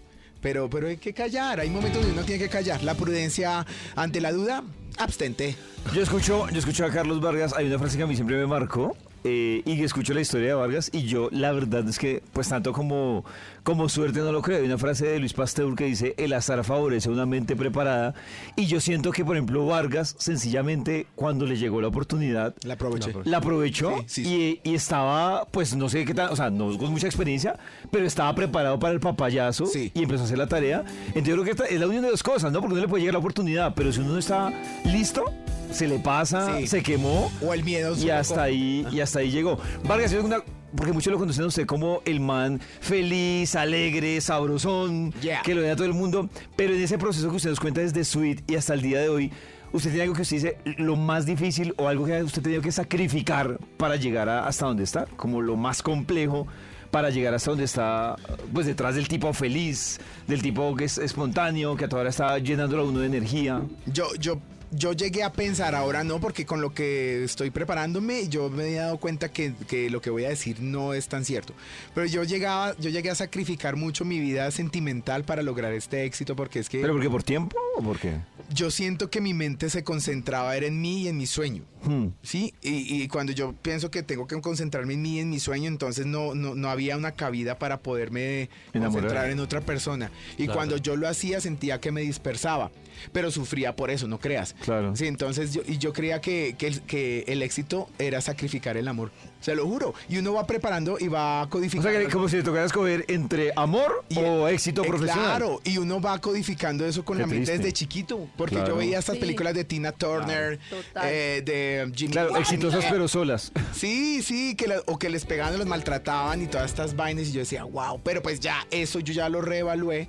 Pero, pero hay que callar, hay momentos donde uno tiene que callar. La prudencia ante la duda, abstente. Yo escucho, yo escucho a Carlos Vargas, hay una frase que a mí siempre me marcó, eh, y escucho la historia de Vargas, y yo la verdad es que, pues tanto como, como suerte no lo creo. Hay una frase de Luis Pasteur que dice, el azar favorece a una mente preparada, y yo siento que, por ejemplo, Vargas, sencillamente, cuando le llegó la oportunidad, La aproveché. la aprovechó Sí, sí, Y, y estaba, pues no sé qué tal, o sea, no con mucha experiencia, pero estaba preparado para el papayazo Sí. y empezó a hacer la tarea. Entonces yo creo que esta es la unión de dos cosas, ¿no? Porque uno le puede llegar la oportunidad, pero si uno no está listo, se le pasa, Sí. se quemó O el miedo. y hasta ahí, y hasta ahí llegó. Vargas, yo tengo una- porque muchos lo conocen a usted como el man feliz, alegre, sabrosón, Yeah. que lo ve a todo el mundo, pero en ese proceso que usted nos cuenta desde Sweet y hasta el día de hoy, ¿usted tiene algo que usted dice lo más difícil o algo que usted ha tenido que sacrificar para llegar a- hasta donde está? Como lo más complejo para llegar hasta donde está, pues detrás del tipo feliz, del tipo que es espontáneo, que a toda hora está llenándolo a uno de energía. Yo, yo yo llegué a pensar, ahora no, porque con lo que estoy preparándome, yo me he dado cuenta que, que lo que voy a decir no es tan cierto. Pero yo llegaba, yo llegué a sacrificar mucho mi vida sentimental para lograr este éxito, porque es que ¿Pero por qué? ¿Por tiempo o por qué? yo siento que mi mente se concentraba era en mí y en mi sueño. Hmm. Sí, y, y cuando yo pienso que tengo que concentrarme en mí y en mi sueño, entonces no, no, no había una cabida para poderme Enamorar. concentrar en otra persona. Y Claro. cuando yo lo hacía sentía que me dispersaba, pero sufría por eso, no creas. Claro. Sí, entonces yo, y yo creía que, que, el, que el éxito era sacrificar el amor. Se lo juro. Y uno va preparando y va O codificando. sea, que como si le tocara escoger entre amor o éxito Eh, profesional. Claro, y uno va codificando eso con Qué la mente triste. desde chiquito. Porque Claro. yo veía estas Sí. películas de Tina Turner, eh, de Jimmy Claro, exitosas Eh, pero solas. Sí, sí, que la- o que les pegaban, los maltrataban y todas estas vainas. Y yo decía, wow, pero pues ya, eso yo ya lo reevalué.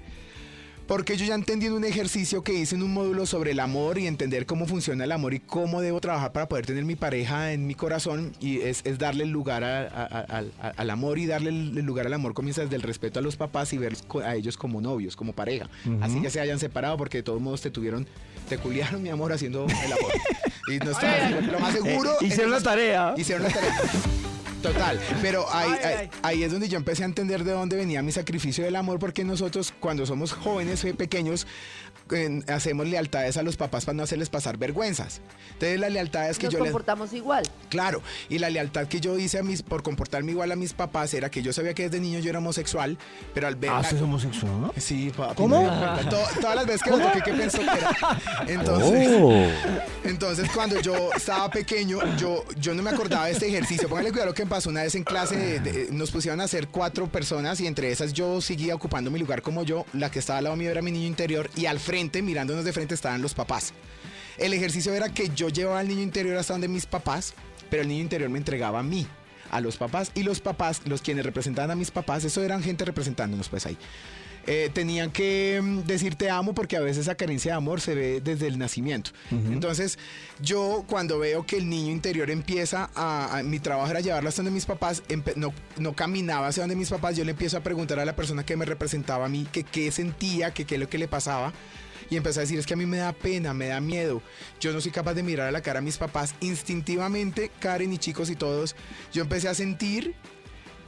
Porque yo ya entendí en un ejercicio que hice en un módulo sobre el amor y entender cómo funciona el amor y cómo debo trabajar para poder tener mi pareja en mi corazón. Y es, es darle el lugar a- a- a- al- amor y darle el lugar al amor comienza desde el respeto a los papás y ver a ellos como novios, como pareja. Así que se hayan separado porque de todos modos te tuvieron, te culiaron mi amor haciendo el amor. Y no estoy- lo más seguro. Eh, hicieron la tarea. Hicieron la tarea. Total, pero ahí, Ay, ahí- ay. ahí es donde yo empecé a entender de dónde venía mi sacrificio del amor, porque nosotros cuando somos jóvenes, eh, pequeños, eh, hacemos lealtades a los papás para no hacerles pasar vergüenzas. Entonces las lealtades que Nos yo les... comportamos igual. Claro, y la lealtad que yo hice a mis, por comportarme igual a mis papás era que yo sabía que desde niño yo era homosexual, pero al ver... Ah, la- ¿usted es homosexual? ¿no? Sí, papi. ¿Cómo? me todas las veces que lo toqué, que pensó que era. Entonces, Oh. entonces cuando yo estaba pequeño, yo, yo no me acordaba de este ejercicio. Póngale cuidado lo que me pasó una vez en clase. de- de- nos pusieron a hacer cuatro personas y entre esas yo seguía ocupando mi lugar como yo. La que estaba al lado mío era mi niño interior y al frente, mirándonos de frente, estaban los papás. El ejercicio era que yo llevaba al niño interior hasta donde mis papás, pero el niño interior me entregaba a mí, a los papás. Y los papás, los quienes representaban a mis papás, eso eran gente representándonos pues ahí. eh, tenían que mm, decir te amo porque a veces esa carencia de amor se ve desde el nacimiento. Entonces, yo cuando veo que el niño interior empieza a, a- mi trabajo era llevarlo hasta donde mis papás, no, no caminaba hacia donde mis papás, yo le empiezo a preguntar a la persona que me representaba a mí que qué sentía, que qué es lo que le pasaba. Y empecé a decir, es que a mí me da pena, me da miedo. Yo no soy capaz de mirar a la cara a mis papás. Instintivamente, Karen y chicos y todos, yo empecé a sentir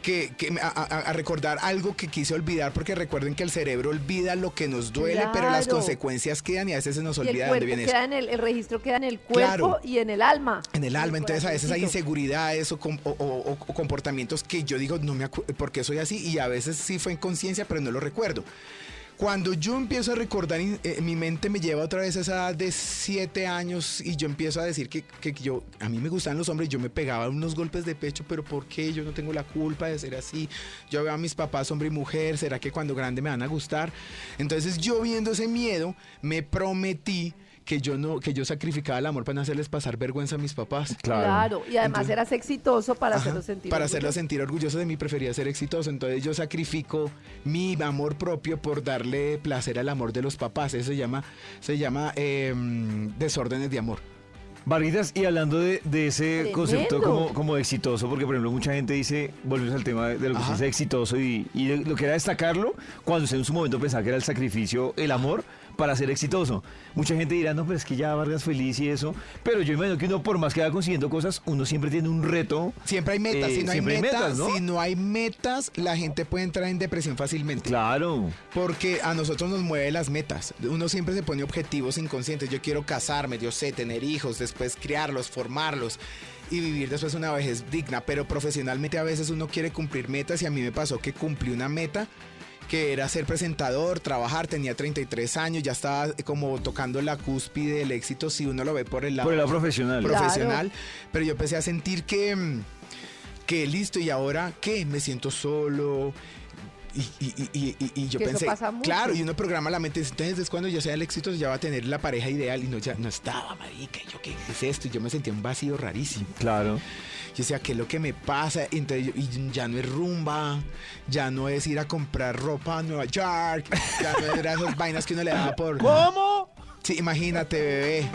que, que a, a- recordar algo que quise olvidar, porque recuerden que el cerebro olvida lo que nos duele, pero las consecuencias quedan y a veces se nos olvida de dónde viene eso. queda en el, el registro queda en el cuerpo Claro. y en el alma. En el alma, entonces a veces hay inseguridades o, com- o- o- o comportamientos que yo digo, no me acuerdo, ¿por qué soy así? Y a veces sí fue inconsciencia, pero no lo recuerdo. Cuando yo empiezo a recordar, eh, mi mente me lleva otra vez a esa edad de siete años y yo empiezo a decir que, que yo, a mí me gustan los hombres, yo me pegaba unos golpes de pecho, pero ¿por qué? Yo no tengo la culpa de ser así. Yo veo a mis papás hombre y mujer, ¿será que cuando grande me van a gustar? Entonces yo viendo ese miedo, me prometí que yo no, que yo sacrificaba el amor para no hacerles pasar vergüenza a mis papás. Claro. Y además Entonces- eras exitoso para Ajá, hacerlo sentir. Para hacerlo orgulloso. sentir orgulloso de mí, prefería ser exitoso. Entonces yo sacrifico mi amor propio por darle placer al amor de los papás. Eso se llama, se llama eh, desórdenes de amor. Barritas, y hablando de, de ese Tremendo. concepto como, como exitoso, porque por ejemplo mucha gente dice, volvemos al tema de lo que Ajá. se dice exitoso y, y lo que era destacarlo, cuando usted en su momento pensaba que era el sacrificio, el amor para ser exitoso. Mucha gente dirá, no, pero es que ya Vargas feliz y eso, pero yo imagino que uno por más que va consiguiendo cosas, uno siempre tiene un reto. Siempre hay metas. Eh, si no hay siempre hay metas, metas, ¿no? si no hay metas, la gente puede entrar en depresión fácilmente. Claro. Porque a nosotros nos mueve las metas. Uno siempre se pone objetivos inconscientes. Yo quiero casarme, yo sé, tener hijos, después criarlos, formarlos y vivir después una vejez digna. Pero profesionalmente a veces uno quiere cumplir metas y a mí me pasó que cumplí una meta que era ser presentador, trabajar, tenía 33 años, ya estaba como tocando la cúspide del éxito si uno lo ve por el lado Por el lado profesional. profesional, pero yo empecé a sentir que, que listo, y ahora qué, me siento solo. Y, y- y- y- yo Que eso pensé, pasa mucho. claro, y uno programa la mente, entonces es cuando yo sea el éxito ya va a tener la pareja ideal y no, ya no estaba, marica, yo qué es esto, y yo me sentía un vacío rarísimo. Claro. Yo decía, ¿qué es lo que me pasa? Y Entonces, y ya no es rumba, ya no es ir a comprar ropa a Nueva York, ya no era esas vainas que uno le daba por... ¿Cómo? Sí, imagínate, bebé.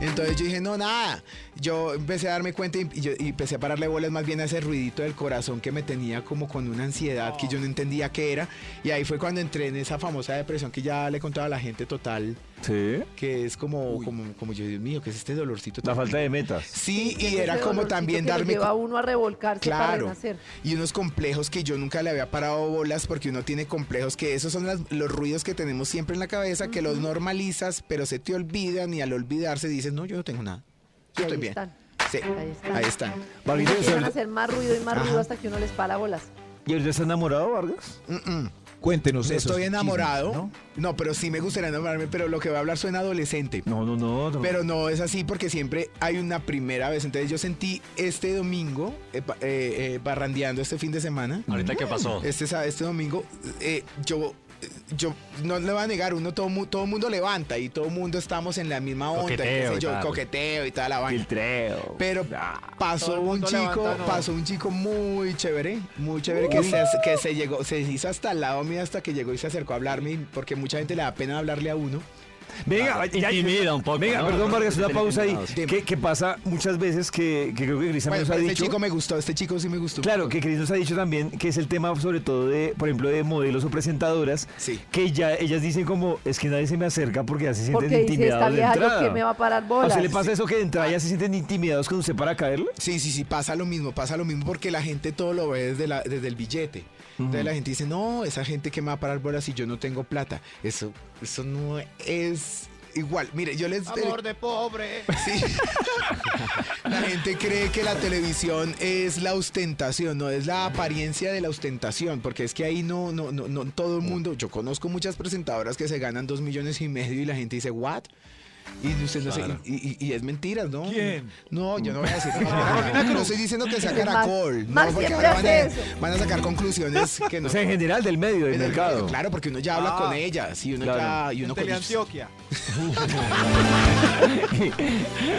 Entonces yo dije, no, nada. Yo empecé a darme cuenta y, y yo, y empecé a pararle bolas más bien a ese ruidito del corazón que me tenía como con una ansiedad que yo no entendía qué era. Y ahí fue cuando entré en esa famosa depresión que ya le contaba a la gente total. Sí. que es como, como, como yo, Dios mío, que es este dolorcito. La falta de metas. Sí, y era como también que darme... lleva a uno a revolcarse para Claro. renacer. Y unos complejos que yo nunca le había parado bolas porque uno tiene complejos que esos son las- los ruidos que tenemos siempre en la cabeza, que los normalizas, pero se te olvidan y al olvidarse dices, no, yo no tengo nada. Yo estoy ahí bien. están. Sí, Ahí están. ahí están. Empiezan a ¿usted- hacer más ruido y más Ajá. ruido hasta que uno les para bolas. ¿Y ahorita está enamorado, Vargas? Cuéntenos No eso. estoy enamorado. ¿no? ¿no? pero sí me gustaría enamorarme, pero lo que voy a hablar suena adolescente. No, no, no. no. Pero no es así porque siempre hay una primera vez. Entonces yo sentí este domingo, eh, eh, eh, barrandeando este fin de semana. ¿Ahorita qué pasó? Este, este domingo, eh, yo, yo no le voy a negar, uno todo, todo mundo levanta y todo mundo estamos en la misma onda. Coqueteo qué sé y yo, tal. coqueteo y toda la vaina. Filtreo. Pero pasó un chico, levanta, ¿no? pasó un chico muy chévere, muy chévere que se, que se llegó, se hizo hasta al lado mío hasta que llegó y se acercó a hablarme, porque mucha gente le da pena hablarle a uno. Venga, ya- Intimida un poco, Venga, ¿no? perdón, Vargas, una pausa ahí. Intimidados. ¿Qué, qué pasa muchas veces que, que creo que Cris también Bueno, nos ha este dicho? chico me gustó, este chico sí me gustó. Claro, que Cris nos ha dicho también que es el tema sobre todo de, por ejemplo, de modelos o presentadoras, Sí. que ya ellas dicen como, es que nadie se me acerca porque ya se sienten Porque dice, esta intimidados de yo entrada. que me va a parar ¿A bolas. usted le pasa eso que de entrada ya se sienten intimidados con usted para caerle? Sí, sí, sí, pasa lo mismo, pasa lo mismo porque la gente todo lo ve desde, la, desde el billete. Entonces la gente dice, no, esa gente que me va a parar bolas si yo no tengo plata. Eso, eso no es igual. Mire, yo les... Amor de pobre. Sí. La gente cree que la televisión es la ostentación, no es la apariencia de la ostentación, porque es que ahí no, no, no, no todo el mundo. Yo conozco muchas presentadoras que se ganan dos millones y medio y la gente dice, ¿what? Y usted no sé, Claro. y, y- y es mentiras, ¿no? ¿Quién? No, yo no voy a decir. No, no estoy diciendo que sea caracol. No, Max porque ahora van a, van sacar conclusiones que no. O sea, en general del medio, del mercado. medio, Claro, porque uno ya habla Ah. con ellas y uno Claro. ya. Y uno con Teleantioquia.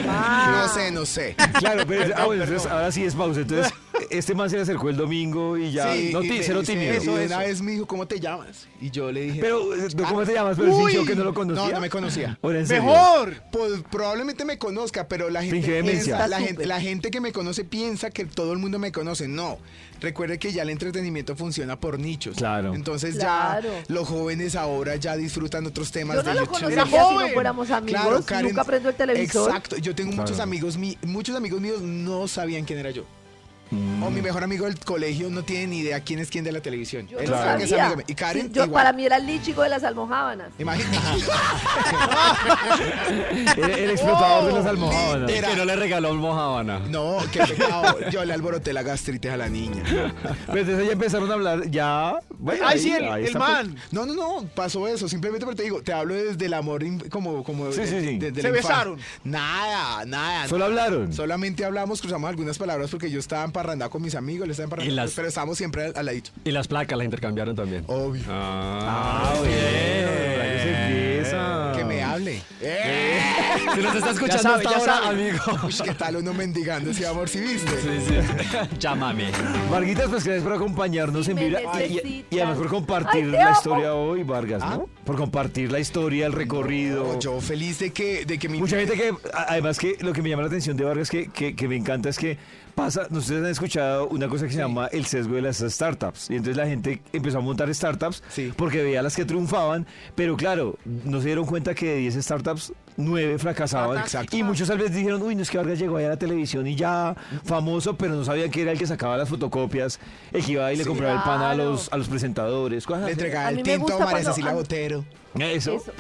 Ah. No sé, no sé. Claro, pero ah, bueno, entonces, ahora sí es pausa. Entonces, este man se le acercó el domingo y ya. Sí, no, y cero dice tímido. eso, y una vez me dijo, ¿cómo te llamas? Y yo le dije, Pero, ¿tú ¿cómo Ah, te llamas? Pero uy. fingió que no lo conocía. No, no me conocía. Ahora, Pues probablemente me conozca, pero la gente, piensa- la, gente, la gente que me conoce piensa que todo el mundo me conoce. No. Recuerde que ya el entretenimiento funciona por nichos. Claro. Entonces Claro. ya los jóvenes ahora ya disfrutan otros temas Yo no de lo conocería si no fuéramos amigos. Claro, Karen, Nunca prendo el televisor. Exacto. Yo tengo muchos amigos, mi- muchos amigos míos no sabían quién era yo. Mm. O mi mejor amigo del colegio no tiene ni idea quién es quién de la televisión. Yo Él no sabe que es sabía. amigo mío. Y Karen, Sí, yo, igual. para mí era el lichigo de las almohábanas. Imagínate. El, el explotador de las almohadas. Y que no le regaló un mojábana. No, qué pecado. Yo le alboroté la gastritis a la niña. Pero entonces ya empezaron a hablar, ya. Bueno, ¡Ay, ahí- sí, el, ahí el está, man! No, no, no, pasó eso. Simplemente porque te digo, te hablo desde el amor como, como Sí, sí, sí. de- de ¿Se besaron? Nada, nada. Solo hablaron. Solamente hablamos, cruzamos algunas palabras porque yo estaba emparrandado con mis amigos, él estaba emparrandado, las- pero estábamos siempre al, al ladito. Y las placas las intercambiaron también. Obvio. Ah, bien. Ahí se empieza. Que me hable. Si nos está escuchando sabe, hasta ya ahora, sabe. amigo. Uy, ¿qué tal uno mendigando ese amor si viste? Sí, sí. Llámame. Varguitas, pues gracias por acompañarnos en Vibra. Y, y- además por compartir Ay, la historia hoy, Vargas, ¿no? Por compartir la historia, el recorrido. No, yo feliz de que, de que mi... Mucha gente que, además que lo que me llama la atención de Vargas que, que, que me encanta es que pasa, no sé si ustedes han escuchado una cosa que se llama el sesgo de las startups. Y entonces la gente empezó a montar startups Sí. porque veía las que triunfaban, pero claro, no se dieron cuenta que de 10 startups, 9 fracasaban. Exacto. Y muchos tal vez dijeron, uy, no es que Vargas llegó ahí a la televisión y ya famoso, pero no sabían que era el que sacaba las fotocopias, el que iba y le Sí. compraba el pan a los, a los presentadores. cosas Le entregaba el tinto a María Cecilia Botero. Eso. Eso.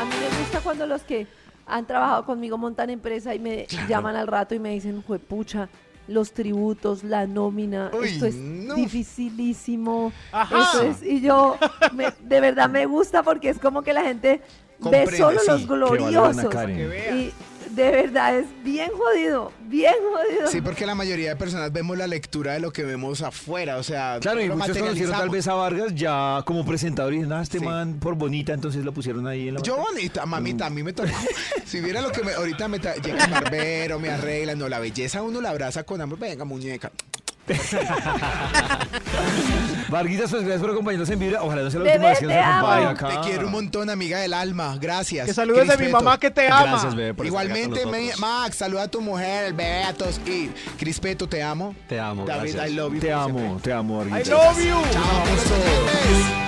A mí me gusta cuando los que han trabajado conmigo montan empresa y me llaman al rato y me dicen, pucha, los tributos, la nómina, Uy, esto es no. dificilísimo. Ajá. Esto es, y yo, me- de verdad me gusta porque es como que la gente Comprende, ve solo sí, los que valoran a gloriosos. Karen. Y de verdad es bien jodido, bien jodido. Sí, porque la mayoría de personas vemos la lectura de lo que vemos afuera, o sea... Claro, y muchos conocieron tal vez a Vargas ya como presentador y dicen, ah, este Sí. man por bonita, entonces lo pusieron ahí en la Yo bonita, mamita, a mí me tocó. Si viera lo que me, ahorita me llega el barbero, me arregla, no, la belleza uno la abraza con amor. Venga, muñeca. Varguitas, pues gracias por acompañarnos en Vibra. Ojalá no sea la Bebé, última vez que nos acompañe acá. te quiero un montón, amiga del alma. Gracias. Que saludes de mi mamá que te ama. Gracias, bebé, por estar acá Igualmente, con me- nosotros. Max, saluda a tu mujer, el bebé, a todos. Y Crispeto, te amo. Te amo, David, gracias. I love you. Te por amo, siempre. te amo, I Varguitas. love you. Chao, besos.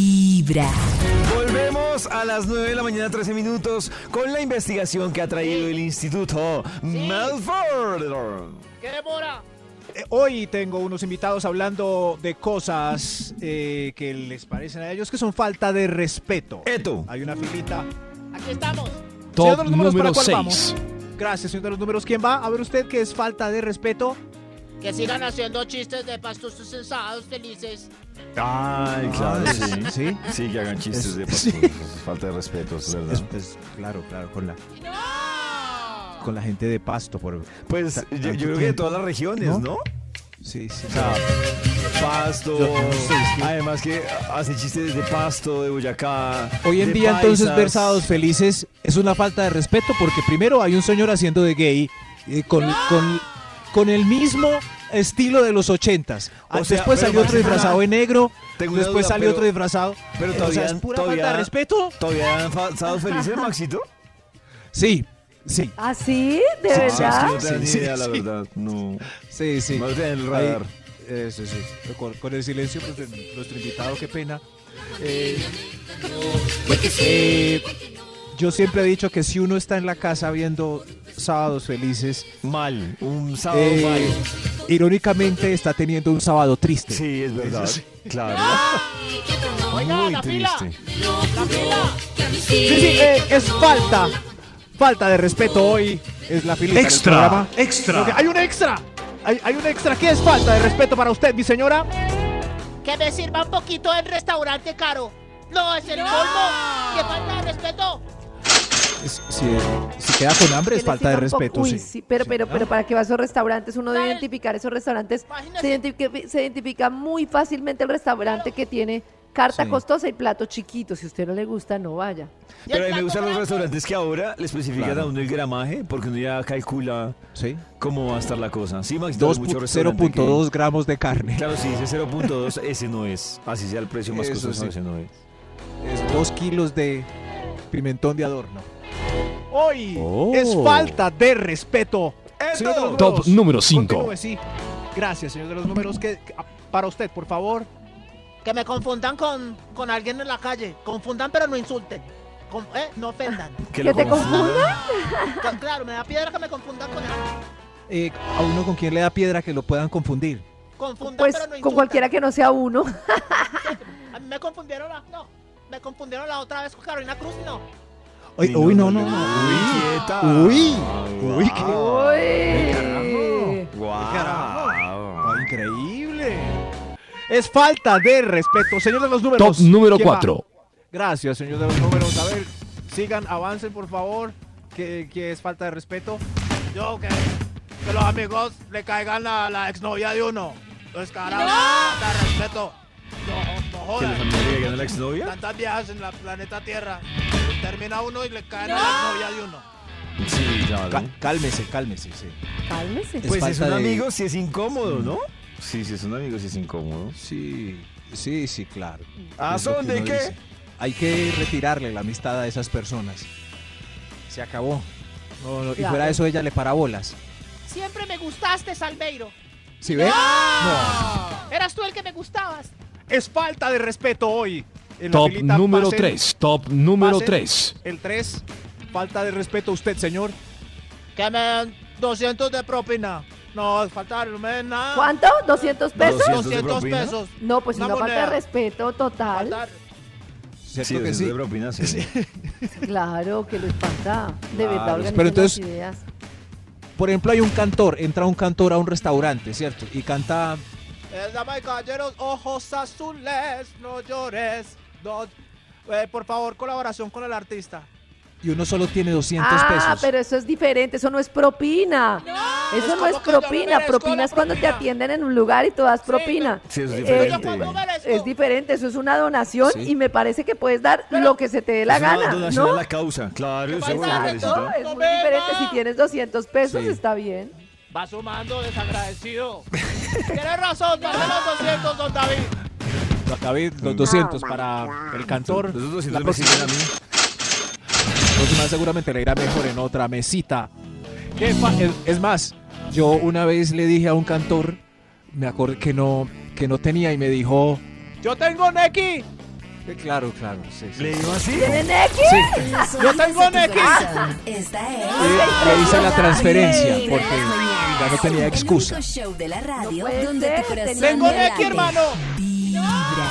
Volvemos a las 9 de la mañana, 13 minutos, con la investigación que ha traído el Instituto Melford. ¿Qué demora? Eh, Hoy tengo unos invitados hablando de cosas eh, que les parecen a ellos que son falta de respeto. Eto. Hay una filita. Aquí estamos. Señor Top de los números, ¿para número cuál 6. vamos? Gracias, señor de los números. ¿Quién va? A ver usted qué es falta de respeto. Que sigan haciendo chistes de pastos sensados felices. Ay, claro, Ah, sí. sí. Sí, que hagan chistes Es- de sí. falta de respeto, es verdad. Es- es- claro, claro, con la, con la gente de pasto. Por, Pues ta- yo, creo que de todas las regiones, ¿no? ¿No? Sí, sí. O sea, pasto, Yo- además que hacen chistes de pasto, de Boyacá. Hoy en de día entonces paisas. ver sábados felices es una falta de respeto porque primero hay un señor haciendo de gay eh, con, con, con el mismo estilo de los ochentas. Ah, O sea, después salió otro disfrazado de negro, después duda, salió pero- otro disfrazado. Pero O todavía, sea, es pura todavía, falta de respeto. ¿Todavía dan fa- sábados felices, Maxito? Sí, sí. ¿Ah, sí? ¿De Sí, verdad? sí, no Sí, idea, la sí. verdad. No. Sí, sí. No lo tenía en el Ahí- radar. eso sí. Con, con el silencio pues, de nuestro invitado, qué pena. Eh, eh, yo siempre he dicho que si uno está en la casa viendo sábados felices, Mal, un sábado eh, mal. irónicamente está teniendo un sábado triste. Sí, es verdad. Sí. Claro. Oiga, Muy la fila. triste. La fila. Sí, sí, eh, es falta. Falta de respeto hoy. Es la filita del Extra, programa. extra. Hay un extra. Hay, hay un extra. ¿Qué es falta de respeto para usted, mi señora? Que me sirva un poquito en restaurante caro. No, es el colmo. Que falta de respeto. Si, si queda con hambre Que es falta de respeto, Uy, sí. sí, pero, pero, pero para que va a esos restaurantes, uno debe identificar esos restaurantes. Se identifica, se identifica muy fácilmente el restaurante que tiene carta Sí. costosa y plato chiquito. Si a usted no le gusta, no vaya. Pero a mí me gustan los restaurantes que ahora le especifican Claro. a uno el gramaje, porque uno ya calcula Sí. cómo va a estar la cosa. Sí, Maxito, hay Dos mucho pu- restaurante 0.2 gramos de que- carne. Claro, si dice 0.2, ese no es. Así sea el precio más Eso costoso, sí. ese no es. Es dos kilos de pimentón de adorno. Hoy Oh. es falta de respeto. Señor de los Top números, número 5. continúe, sí. Gracias, señor de los números. Que, que- para usted, por favor. Que me confundan con, con alguien en la calle. Confundan, pero no insulten. Con- eh, no ofendan. Que ¿Que lo te confundan. confundan? Con- claro, me da piedra que me confundan con alguien. Eh, a uno con quien le da piedra que lo puedan confundir. Confundan, Pues pero no insultan. con cualquiera que no sea uno. A mí me confundieron la... No. Me confundieron la otra vez con Carolina Cruz y no. Uy, uy, no, no, Uy, no. quieta. Uy, Ay, uy, qué- Uy. Increíble. Es falta de respeto. Señor de los números. Top número ¿quién va? 4. Gracias, señor de los números. A ver, sigan, avancen, por favor. Que, que es falta de respeto. Yo, que, que los amigos le caigan a la exnovia de uno. Descarado. Falta de respeto. No, no ¿Que los amigos a la exnovia? Tantas viejas en la planeta Tierra. Termina uno y le caen a la exnovia de uno. Sí, claro. Cá- cálmese, cálmese, sí. Cálmese. Es Pues si es un de- amigo, si es incómodo, ¿no? Sí, si es un amigo, si es incómodo. Sí, sí, sí, claro. ¿A Es lo que son de uno qué? dice. Hay que retirarle la amistad a esas personas. Se acabó. No, no, Y fuera de eso, ella le para bolas. Siempre me gustaste, Salveiro. ¿Sí ve? Eras tú el que me gustabas. Es falta de respeto hoy. En la Top filita número pasen 3. Top número pasen. 3. El 3. Falta de respeto a usted, señor. Que me dan 200 de propina. No, falta, no me den nada. ¿Cuánto? ¿200 pesos? 200 de 200 propina? pesos. No, pues Una una falta de respeto total. Falta- ¿Cierto Sí, que sí? de propina, sí. Claro, que les falta. De Claro, verdad, pero entonces- ideas. Por ejemplo, hay un cantor, entra un cantor a un restaurante, ¿cierto? Y canta Eh, damas y caballeros, ojos azules, no llores. No, eh, por favor, colaboración con el artista. y uno solo tiene 200 Ah, pesos. pero eso es diferente, eso no es propina. eso es no es propina. merezco Propina es cuando te propina. atienden en un lugar y tú das propina. Sí, eso es Eh, diferente. ¿Cuánto merezco? Es diferente, eso es una donación Sí. y me parece que puedes dar lo que se te dé la Es una gana, donación ¿no? a la causa. Claro. No, es No muy diferente. Si tienes 200 pesos, Sí. está bien. Va sumando, desagradecido. Tienes razón, dale los 200, don David. David, los 200 para el cantor. Esos 200 La me próxima, a mí. la próxima seguramente le irá mejor en otra mesita. Es más, yo una vez le dije a un cantor, me acordé que no, que no tenía y me dijo, Yo tengo Neki. Claro, claro, sí, sí. ¿Le digo así? ¿Tienen X? En los Yo tengo corazón, Esta es. Le, le hice la transferencia porque ya no tenía excusa. El show de la radio No donde ser, tu corazón Tengo hermano. Vibra.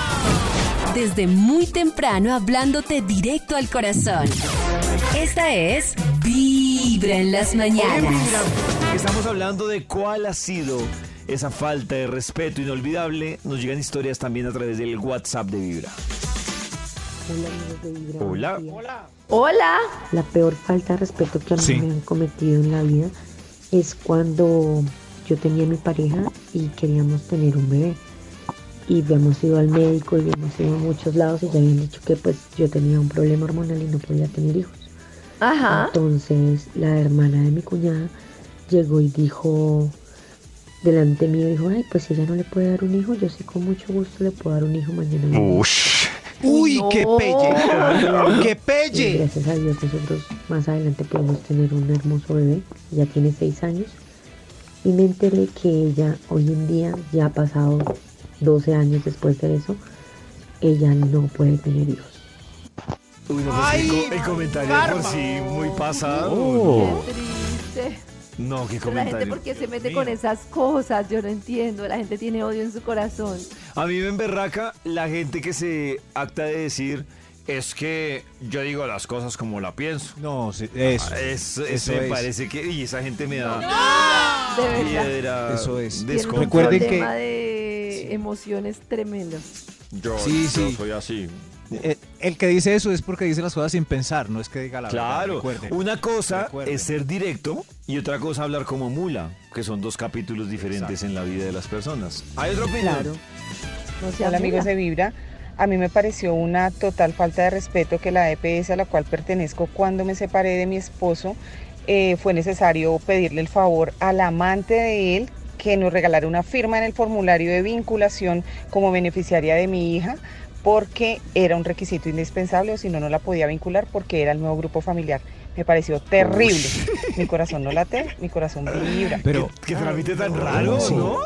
Desde muy temprano hablándote directo al corazón. Esta es Vibra en las mañanas. Vibra, Estamos hablando de cuál ha sido esa falta de respeto inolvidable. Nos llegan historias también a través del WhatsApp de Vibra. Hola amigos de Vibra. Hola. Hola. Hola. La peor falta de respeto que a mí Sí. me han cometido en la vida es cuando yo tenía mi pareja y queríamos tener un bebé. Y habíamos ido al médico y habíamos ido a muchos lados y ya habían dicho que pues yo tenía un problema hormonal y no podía tener hijos. Ajá. Entonces la hermana de mi cuñada llegó y dijo delante mío, dijo, ay, pues si ella no le puede dar un hijo, yo sí con mucho gusto le puedo dar un hijo mañana. mismo". ¡Uy, qué No. pelle! ¡Qué Y pelle! gracias a Dios nosotros más adelante pudimos tener un hermoso bebé, ya tiene seis años. Y me enteré que ella hoy en día, ya ha pasado 12 años después de eso, ella no puede tener hijos. Uy, no, pues, Ay, el, co- el comentario por sí muy pasado. Qué triste. No, qué Pero la gente, comentario. ¿por qué se mete con esas cosas? Yo no entiendo. La gente tiene odio en su corazón. A mí me emberraca la gente que se acta de decir es que yo digo las cosas como la pienso. No, sí, eso. Ah, Es, eso eso me es. parece que. Y esa gente me da De verdad. piedra. Eso es. Recuerden que- problema de emociones tremendo. Yo, Sí, yo sí. soy así. Eh, El que dice eso es porque dice las cosas sin pensar, no es que diga la verdad. Claro, una cosa Recuerden. es ser directo y otra cosa hablar como mula, que son dos capítulos diferentes en la vida de las personas. Hay otra opinión. Claro. No sea Hola amigos de Vibra. A mí me pareció una total falta de respeto que la EPS a la cual pertenezco cuando me separé de mi esposo eh, fue necesario pedirle el favor al amante de él que nos regalara una firma en el formulario de vinculación como beneficiaria de mi hija porque era un requisito indispensable o si no no la podía vincular porque era el nuevo grupo familiar. Me pareció terrible. Mi corazón no late, mi corazón vibra. Pero, Qué trámite tan raro, Sí. ¿no?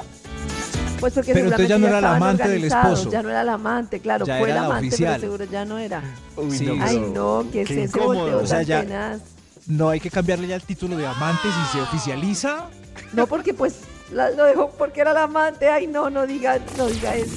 Pues porque Pero entonces seguramente ya no era el estaban amante del esposo. Ya no era el amante, claro, Ya fue la amante, oficial. pero seguro ya no era. Uy, Sí, no, Ay, no, que incómodo. volteo O sea, ya- no hay que cambiarle ya el título de amante si se oficializa. No, porque pues la- lo dejó porque era el amante. Ay, no, no diga, no diga eso.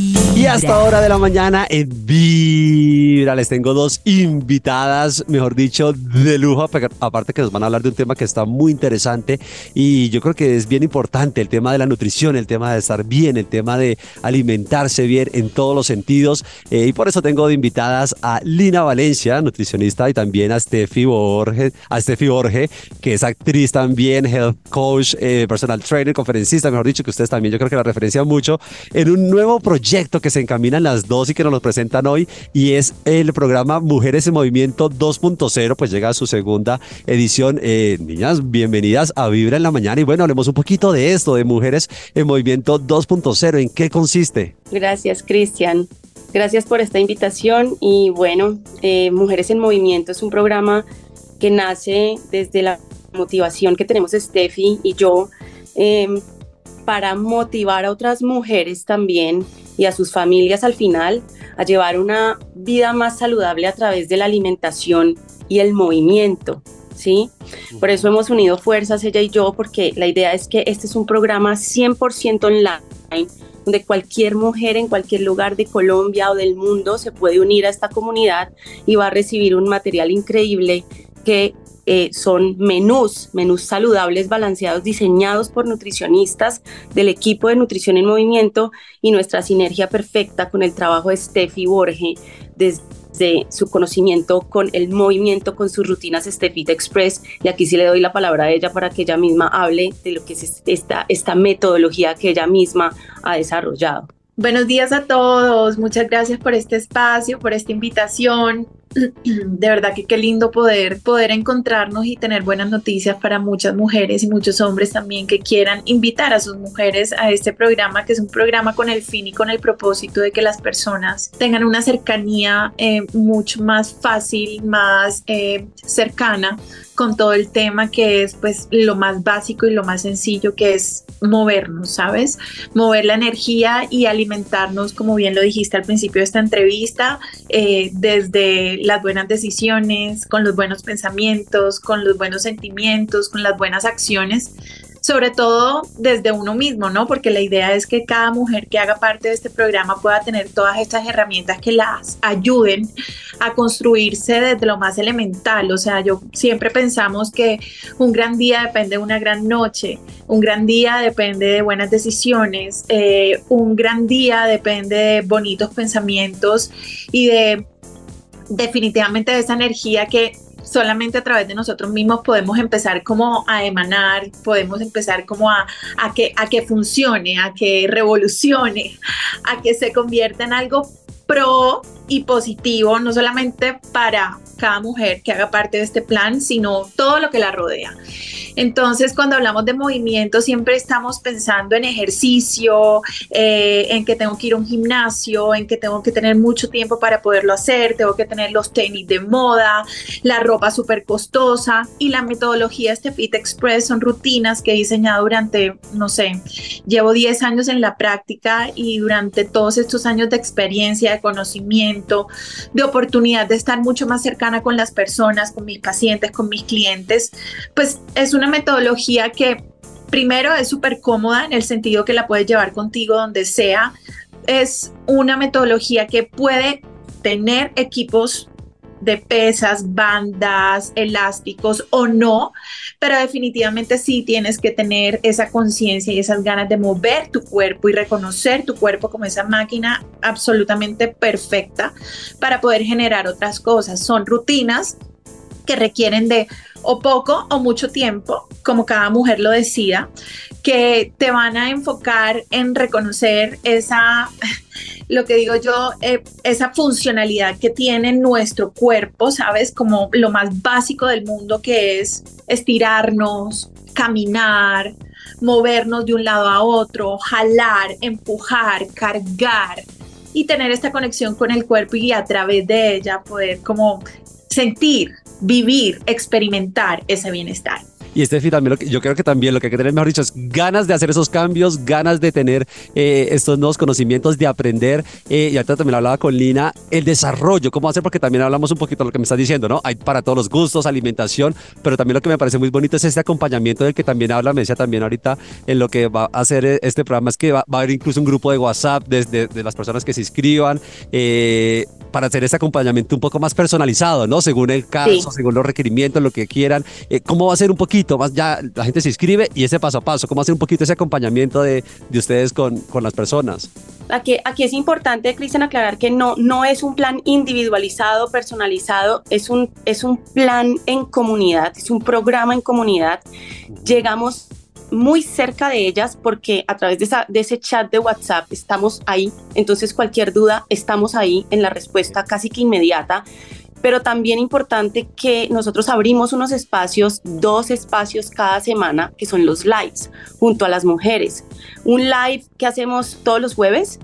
Y hasta ahora de la mañana en Vibra les tengo dos invitadas, mejor dicho, de lujo, apa- aparte que nos van a hablar de un tema que está muy interesante y yo creo que es bien importante, el tema de la nutrición, el tema de estar bien, el tema de alimentarse bien en todos los sentidos. Eh, y por eso tengo de invitadas a Lina Valencia, nutricionista y también a Steffi Borge, a Steffi Borge, que es actriz también, health coach, eh, personal trainer, conferencista, mejor dicho, que ustedes también yo creo que la referencian mucho en un nuevo proyecto que se encaminan las dos y que nos lo presentan hoy y es el programa Mujeres en Movimiento 2.0, pues llega a su segunda edición. Eh, niñas, bienvenidas a Vibra en la Mañana y bueno, hablemos un poquito de esto, de Mujeres en Movimiento 2.0, ¿en qué consiste? Gracias, Cristian. Gracias por esta invitación y bueno, eh, Mujeres en Movimiento es un programa que nace desde la motivación que tenemos Steffi y yo eh, para motivar a otras mujeres también y a sus familias al final a llevar una vida más saludable a través de la alimentación y el movimiento. ¿Sí? Por eso hemos unido fuerzas ella y yo, porque la idea es que este es un programa 100% online donde cualquier mujer en cualquier lugar de Colombia o del mundo se puede unir a esta comunidad y va a recibir un material increíble que eh, son menús, menús saludables, balanceados, diseñados por nutricionistas del equipo de nutrición en movimiento y nuestra sinergia perfecta con el trabajo de Steffi Borge desde su conocimiento con el movimiento, con sus rutinas Steffi Express. Y aquí sí le doy la palabra a ella para que ella misma hable de lo que es esta, esta metodología que ella misma ha desarrollado. Buenos días a todos, muchas gracias por este espacio, por esta invitación. De verdad que qué lindo poder, poder encontrarnos y tener buenas noticias para muchas mujeres y muchos hombres también que quieran invitar a sus mujeres a este programa, que es un programa con el fin y con el propósito de que las personas tengan una cercanía eh, mucho más fácil, más eh, cercana con todo el tema que es pues lo más básico y lo más sencillo que es movernos, ¿sabes? Mover la energía y alimentarnos, como bien lo dijiste al principio de esta entrevista, eh, desde las buenas decisiones, con los buenos pensamientos, con los buenos sentimientos, con las buenas acciones sobre todo desde uno mismo, ¿no? Porque la idea es que cada mujer que haga parte de este programa pueda tener todas estas herramientas que las ayuden a construirse desde lo más elemental. O sea, yo siempre pensamos que un gran día depende de una gran noche, un gran día depende de buenas decisiones, eh, un gran día depende de bonitos pensamientos y de definitivamente de esa energía que solamente a través de nosotros mismos podemos empezar como a emanar, podemos empezar como a, a, que, a que funcione, a que revolucione, a que se convierta en algo pro y positivo, no solamente para cada mujer que haga parte de este plan, sino todo lo que la rodea. Entonces, cuando hablamos de movimiento, siempre estamos pensando en ejercicio, eh, en que tengo que ir a un gimnasio, en que tengo que tener mucho tiempo para poderlo hacer, tengo que tener los tenis de moda, la ropa súper costosa y la metodología este Fit Express son rutinas que he diseñado durante, no sé, llevo 10 años en la práctica y durante todos estos años de experiencia, de conocimiento, de oportunidad de estar mucho más cercana con las personas, con mis pacientes, con mis clientes, pues es una metodología que primero es súper cómoda en el sentido que la puedes llevar contigo donde sea. Es una metodología que puede tener equipos de pesas, bandas, elásticos o no, pero definitivamente sí tienes que tener esa conciencia y esas ganas de mover tu cuerpo y reconocer tu cuerpo como esa máquina absolutamente perfecta para poder generar otras cosas. Son rutinas que requieren de o poco o mucho tiempo, como cada mujer lo decida, que te van a enfocar en reconocer esa, lo que digo yo, eh, esa funcionalidad que tiene nuestro cuerpo, ¿sabes? Como lo más básico del mundo que es estirarnos, caminar, movernos de un lado a otro, jalar, empujar, cargar y tener esta conexión con el cuerpo y a través de ella poder como sentir, vivir, experimentar ese bienestar. Y Steffi, también lo que, yo creo que también lo que hay que tener, mejor dicho, es ganas de hacer esos cambios, ganas de tener eh, estos nuevos conocimientos, de aprender. Eh, y ahorita también hablaba con Lina, el desarrollo, cómo hacer, porque también hablamos un poquito de lo que me estás diciendo, ¿no? Hay para todos los gustos, alimentación, pero también lo que me parece muy bonito es este acompañamiento del que también habla, me decía también ahorita en lo que va a hacer este programa, es que va, a haber incluso un grupo de WhatsApp desde de, las personas que se inscriban. Eh, para hacer ese acompañamiento un poco más personalizado, ¿no? Según el caso, según los requerimientos, lo que quieran. Eh, ¿Cómo va a ser un poquito más? Ya la gente se inscribe y ese paso a paso, ¿cómo ser un poquito ese acompañamiento de, de ustedes con, con las personas? Aquí, aquí, es importante, Cristian, aclarar que no, no es un plan individualizado, personalizado, es un, es un plan en comunidad, es un programa en comunidad. Llegamos muy cerca de ellas porque a través de, esa, de ese chat de WhatsApp estamos ahí, entonces cualquier duda estamos ahí en la respuesta casi que inmediata pero también importante que nosotros abrimos unos espacios, dos espacios cada semana, que son los lives, junto a las mujeres. Un live que hacemos todos los jueves,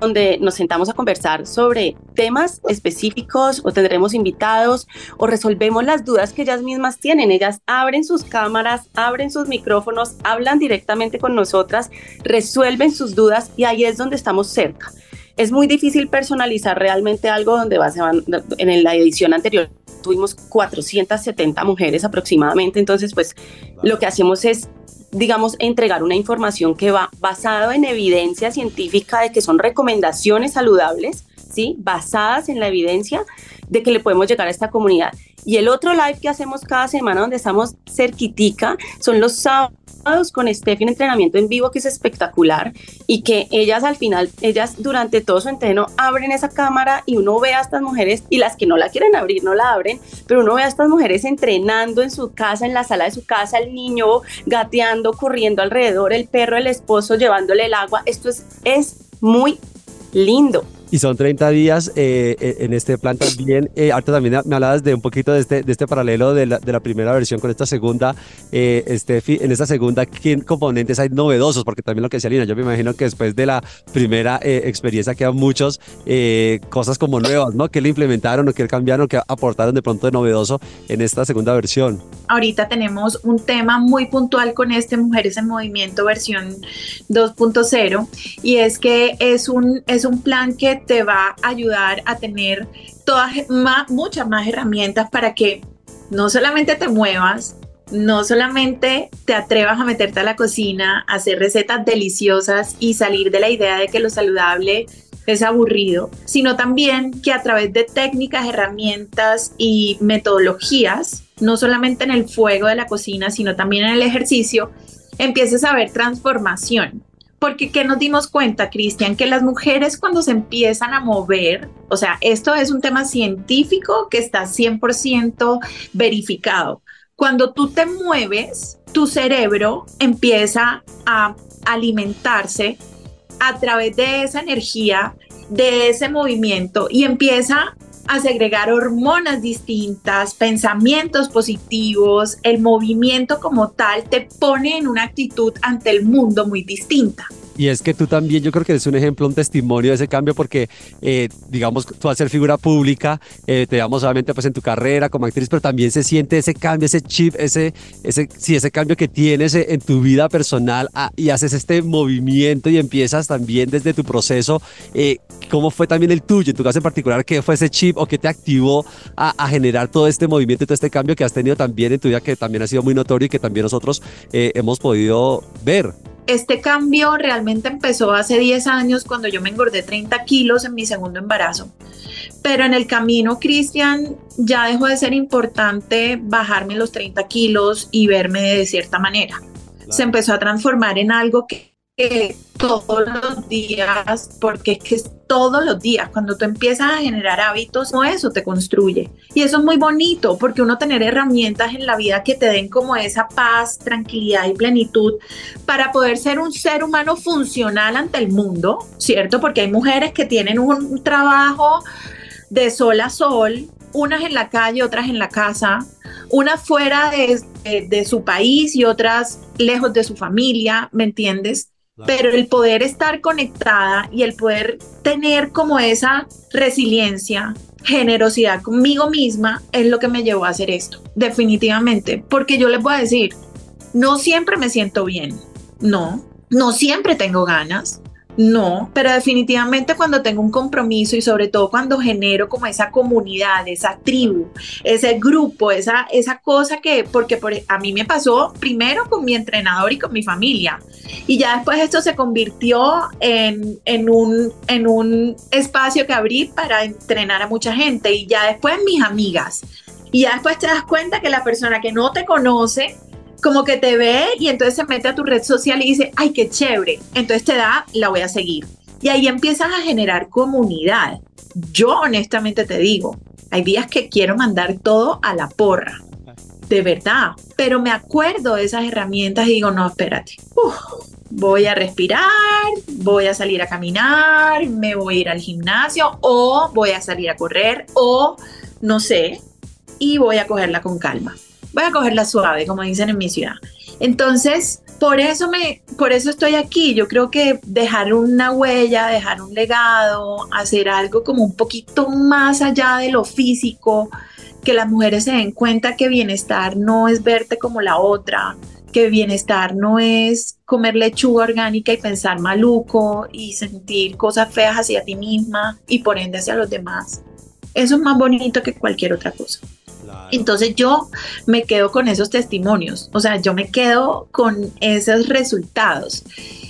donde nos sentamos a conversar sobre temas específicos o tendremos invitados o resolvemos las dudas que ellas mismas tienen. Ellas abren sus cámaras, abren sus micrófonos, hablan directamente con nosotras, resuelven sus dudas y ahí es donde estamos cerca. Es muy difícil personalizar realmente algo donde va, van, en la edición anterior tuvimos 470 mujeres aproximadamente, entonces pues lo que hacemos es digamos, entregar una información que va basada en evidencia científica de que son recomendaciones saludables, ¿sí? Basadas en la evidencia de que le podemos llegar a esta comunidad. Y el otro live que hacemos cada semana donde estamos cerquitica son los sábados con Steffi en entrenamiento en vivo que es espectacular y que ellas al final, ellas durante todo su entreno abren esa cámara y uno ve a estas mujeres y las que no la quieren abrir no la abren, pero uno ve a estas mujeres entrenando en su casa, en la sala de su casa, el niño gateando, corriendo alrededor, el perro, el esposo llevándole el agua. Esto es, es muy lindo. Y son 30 días eh, eh, en este plan también. Eh, también me hablabas de un poquito de este, de este paralelo de la, de la primera versión con esta segunda. Eh, en esta segunda, ¿qué componentes hay novedosos? Porque también lo que decía Lina, yo me imagino que después de la primera eh, experiencia quedan muchos cosas como nuevas, ¿no? ¿Qué le implementaron o qué cambiaron, qué aportaron de pronto de novedoso en esta segunda versión? Ahorita tenemos un tema muy puntual con este Mujeres en Movimiento versión 2.0 y es que es un, es un plan que te va a ayudar a tener todas, más, muchas más herramientas para que no solamente te muevas, no solamente te atrevas a meterte a la cocina, a hacer recetas deliciosas y salir de la idea de que lo saludable es aburrido, sino también que a través de técnicas, herramientas y metodologías, no solamente en el fuego de la cocina, sino también en el ejercicio, empieces a ver transformación. Porque ¿qué nos dimos cuenta, Cristian? Que las mujeres cuando se empiezan a mover, o sea, esto es un tema científico que está 100% verificado. Cuando tú te mueves, tu cerebro empieza a alimentarse a través de esa energía, de ese movimiento y empieza a segregar hormonas distintas, pensamientos positivos, el movimiento como tal te pone en una actitud ante el mundo muy distinta. Y es que tú también, yo creo que eres un ejemplo, un testimonio de ese cambio, porque, eh, digamos, tú al ser figura pública, eh, te damos solamente pues en tu carrera como actriz, pero también se siente ese cambio, ese chip, ese, ese, sí, ese cambio que tienes en tu vida personal ah, y haces este movimiento y empiezas también desde tu proceso. Eh, ¿Cómo fue también el tuyo, en tu caso en particular, qué fue ese chip o qué te activó a, a, generar todo este movimiento y todo este cambio que has tenido también en tu vida, que también ha sido muy notorio y que también nosotros hemos podido ver? Este cambio realmente empezó hace 10 años cuando yo me engordé 30 kilos en mi segundo embarazo. Pero en el camino, Cristian, ya dejó de ser importante bajarme los 30 kilos y verme de cierta manera. Claro. Se empezó a transformar en algo que, todos los días, porque es que todos los días, cuando tú empiezas a generar hábitos, no eso te construye. Y eso es muy bonito, porque uno tener herramientas en la vida que te den como esa paz, tranquilidad y plenitud para poder ser un ser humano funcional ante el mundo, ¿cierto? Porque hay mujeres que tienen un trabajo de sol a sol, unas en la calle, otras en la casa, unas fuera de, de su país y otras lejos de su familia, ¿me entiendes? Pero el poder estar conectada y el poder tener como esa resiliencia, generosidad conmigo misma es lo que me llevó a hacer esto, definitivamente, porque yo les voy a decir, no siempre me siento bien, no, no siempre tengo ganas, no, pero definitivamente cuando tengo un compromiso y sobre todo cuando genero como esa comunidad, esa tribu, ese grupo, esa, esa cosa que, porque por, a mí me pasó primero con mi entrenador y con mi familia. Y ya después esto se convirtió en, en, un, en un espacio que abrí para entrenar a mucha gente y ya después mis amigas. Y ya después te das cuenta que la persona que no te conoce como que te ve y entonces se mete a tu red social y dice, ay, qué chévere. Entonces te da, la voy a seguir. Y ahí empiezas a generar comunidad. Yo honestamente te digo, hay días que quiero mandar todo a la porra. De verdad. Pero me acuerdo de esas herramientas y digo, no, espérate. Voy a respirar, voy a salir a caminar, me voy a ir al gimnasio o voy a salir a correr o no sé. Y voy a cogerla con calma voy a cogerla suave, como dicen en mi ciudad. Entonces, por eso me, por eso estoy aquí. Yo creo que dejar una huella, dejar un legado, hacer algo como un poquito más allá de lo físico, que las mujeres se den cuenta que bienestar no es verte como la otra, que bienestar no es comer lechuga orgánica y pensar maluco y sentir cosas feas hacia ti misma y por ende hacia los demás. Eso es más bonito que cualquier otra cosa. Entonces yo me quedo con esos testimonios, o sea, yo me quedo con esos resultados.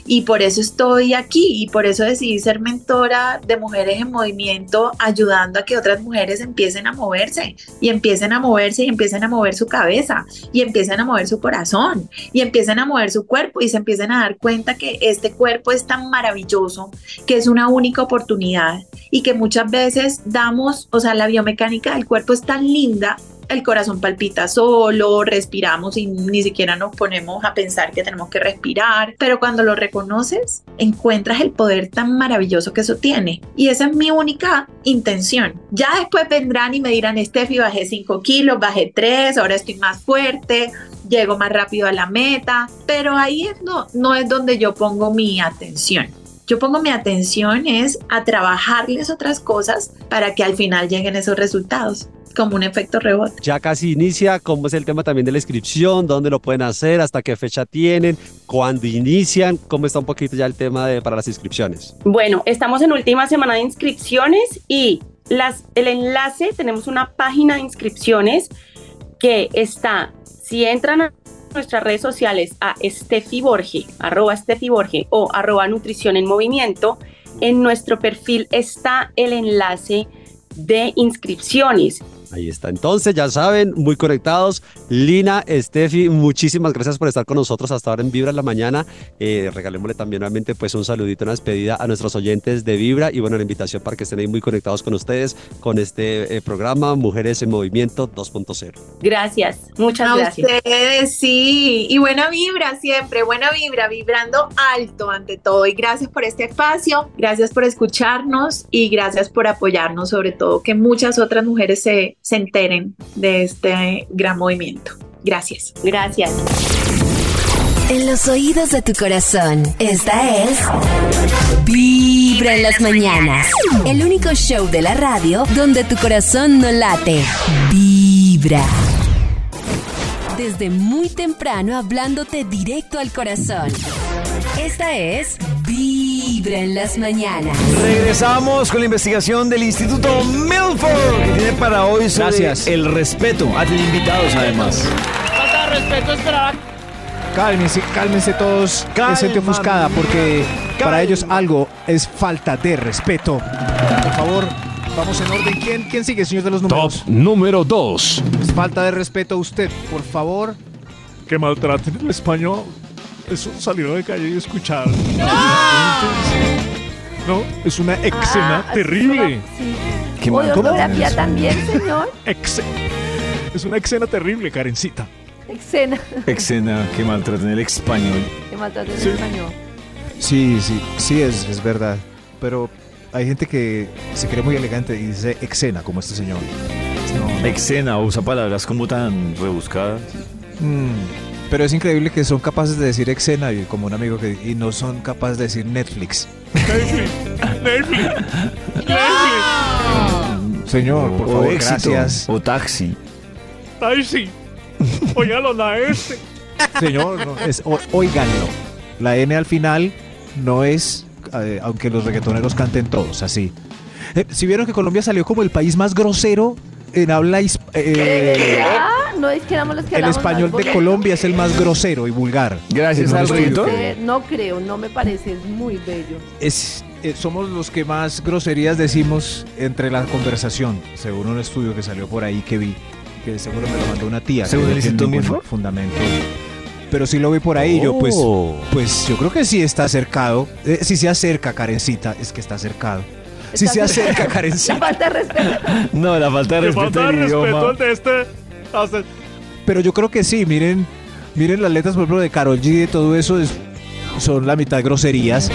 Y por eso estoy aquí y por eso decidí ser mentora de mujeres en movimiento, ayudando a que otras mujeres empiecen a moverse y empiecen a moverse y empiecen a mover su cabeza y empiecen a mover su corazón y empiecen a mover su cuerpo y se empiecen a dar cuenta que este cuerpo es tan maravilloso, que es una única oportunidad y que muchas veces damos, o sea, la biomecánica del cuerpo es tan linda el corazón palpita solo, respiramos y ni siquiera nos ponemos a pensar que tenemos que respirar, pero cuando lo reconoces, encuentras el poder tan maravilloso que eso tiene. Y esa es mi única intención. Ya después vendrán y me dirán, Steffi, bajé 5 kilos, bajé 3, ahora estoy más fuerte, llego más rápido a la meta, pero ahí no, no es donde yo pongo mi atención. Yo pongo mi atención es a trabajarles otras cosas para que al final lleguen esos resultados como un efecto rebote. Ya casi inicia, ¿cómo es el tema también de la inscripción? ¿Dónde lo pueden hacer? ¿Hasta qué fecha tienen? ¿Cuándo inician? ¿Cómo está un poquito ya el tema de, para las inscripciones? Bueno, estamos en última semana de inscripciones y las, el enlace, tenemos una página de inscripciones que está, si entran a nuestras redes sociales a Steffi Borge, arroba Steffi o arroba Nutrición en Movimiento, en nuestro perfil está el enlace de inscripciones. Ahí está. Entonces, ya saben, muy conectados. Lina, Steffi, muchísimas gracias por estar con nosotros hasta ahora en Vibra en la mañana. Eh, regalémosle también nuevamente pues un saludito, una despedida a nuestros oyentes de Vibra y bueno, la invitación para que estén ahí muy conectados con ustedes con este eh, programa Mujeres en Movimiento 2.0. Gracias, muchas a gracias. ustedes, sí. Y buena vibra siempre, buena vibra, vibrando alto ante todo. Y gracias por este espacio, gracias por escucharnos y gracias por apoyarnos, sobre todo que muchas otras mujeres se, se enteren de este gran movimiento. Gracias. Gracias. En los oídos de tu corazón, esta es Vibra en las mañanas. El único show de la radio donde tu corazón no late. Vibra. Desde muy temprano hablándote directo al corazón. Esta es Vibra en las mañanas. Regresamos con la investigación del Instituto Milford que tiene para hoy sobre Gracias. el respeto. Ah, tiene invitados además. Falta de respeto, esperar. Cálmense, cálmense todos. Gente ofuscada porque para ellos algo es falta de respeto. Por favor, vamos en orden. ¿Quién, quién sigue, señor de los números? Número 2. Es falta de respeto a usted, por favor. Que maltraten el español. Eso salir a la calle y escuchar. No, es una escena Ah, terrible. Sí. Qué ¿O mal- de también, señor? Es una escena terrible, Karencita. Escena. Escena que maltratan el español. Que maltrato en Sí. español. Sí, sí, sí es, es verdad. Pero hay gente que se cree muy elegante y dice exena, como este señor. No, Escena usa palabras como tan rebuscadas. Mm, pero es increíble que son capaces de decir exena y como un amigo que y no son capaces de decir Netflix. Netflix. Netflix. Netflix. Señor, por o favor, éxito, gracias. O taxi. Sí. Óigalo, la este. Señor, no, es. La N al final no es, eh, aunque los reggaetoneros canten todos así. Eh, si vieron que Colombia salió como el país más grosero en habla hisp- eh, Ah, no es que éramos los que el hablamos español más de. Colombia es el más grosero y vulgar. Gracias al Eh, no creo, no me parece, es muy bello. es, eh, somos los que más groserías decimos entre la conversación, según un estudio que salió por ahí que vi, que seguro me lo mandó una tía. ¿Según el Instituto Milford? fundamento. Pero sí lo vi por ahí, yo pues, Oh. pues yo creo que sí está acercado. Eh, si se acerca, Karencita, es que está acercado. Si Está se acerca, La Karencita. falta de respeto. No, la falta de respeto falta de respeto de este. Hasta- Pero yo creo que sí, miren, miren las letras, por ejemplo, de Carol G y de todo eso, es- son la mitad groserías. Sí,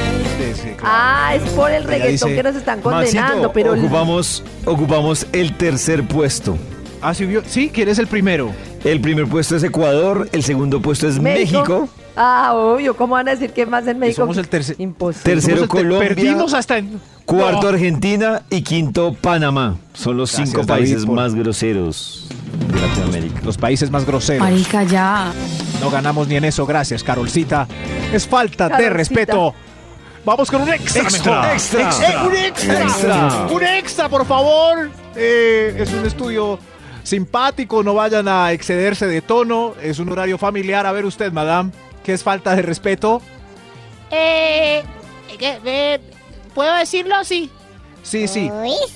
sí, claro. Ah, es por el reggaetón dice, que nos están condenando, Maxito, pero ocupamos, ocupamos el tercer puesto. Ah, sí, sí, ¿quién es el primero? El primer puesto es Ecuador, el segundo puesto es México, Ah, obvio, ¿cómo van a decir que más en México? Somos el tercer. Imposible. tercero Somos el ter- Colombia, Perdimos hasta en. Cuarto No. Argentina y quinto Panamá. Son los Gracias, cinco David, países por- más groseros de Latinoamérica. Los países más groseros. Marica, ya. No ganamos ni en eso, gracias, Carolcita. Es falta de respeto. Vamos con un extra, Extra, mejor. extra. Eh, un extra. Extra. Un extra, por favor. Eh, es un estudio simpático, no vayan a excederse de tono, es un horario familiar. A ver usted, madame, ¿qué es falta de respeto? Eh, eh, ¿Puedo decirlo así? Sí, sí.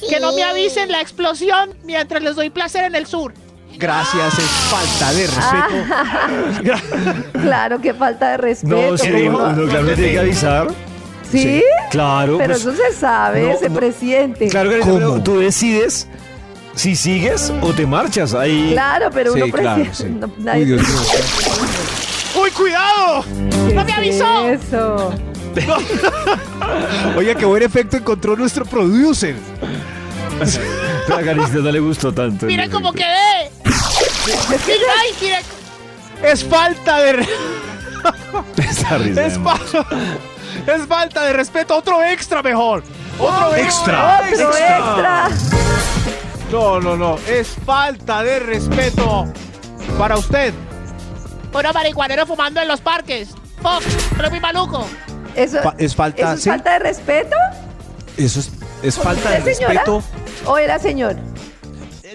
Que no me avisen la explosión mientras les doy placer en el sur. Gracias, es falta de respeto. Claro, que falta de respeto. No, sí, ¿cómo uno, no? claro, tiene que avisar. ¿Sí? Claro. Pero pues, eso se sabe, no, se no. presiente. Claro, Karencita, pero tú decides si sigues o te marchas. Ahí. Claro, pero uno Sí, claro, presiente. sí. no, nadie- Uy, Dios mío. ¡Uy, cuidado! ¡No me avisó! Eso. Oye, qué buen efecto encontró nuestro producer. Pero a Karencita no le gustó tanto. Miren cómo quedé. Mira, ay, mira. Es falta de... re- Esa risa Es, de fa- es falta de respeto. Otro extra mejor. Otro Extra. Otro extra. No, no, no. Es falta de respeto para usted. Puro marihuanero fumando en los parques. Fuck, pero muy maluco. Eso, Fa- es falta, ¿eso es ¿sí? falta de respeto? Eso es, es falta de respeto. ¿O era señor?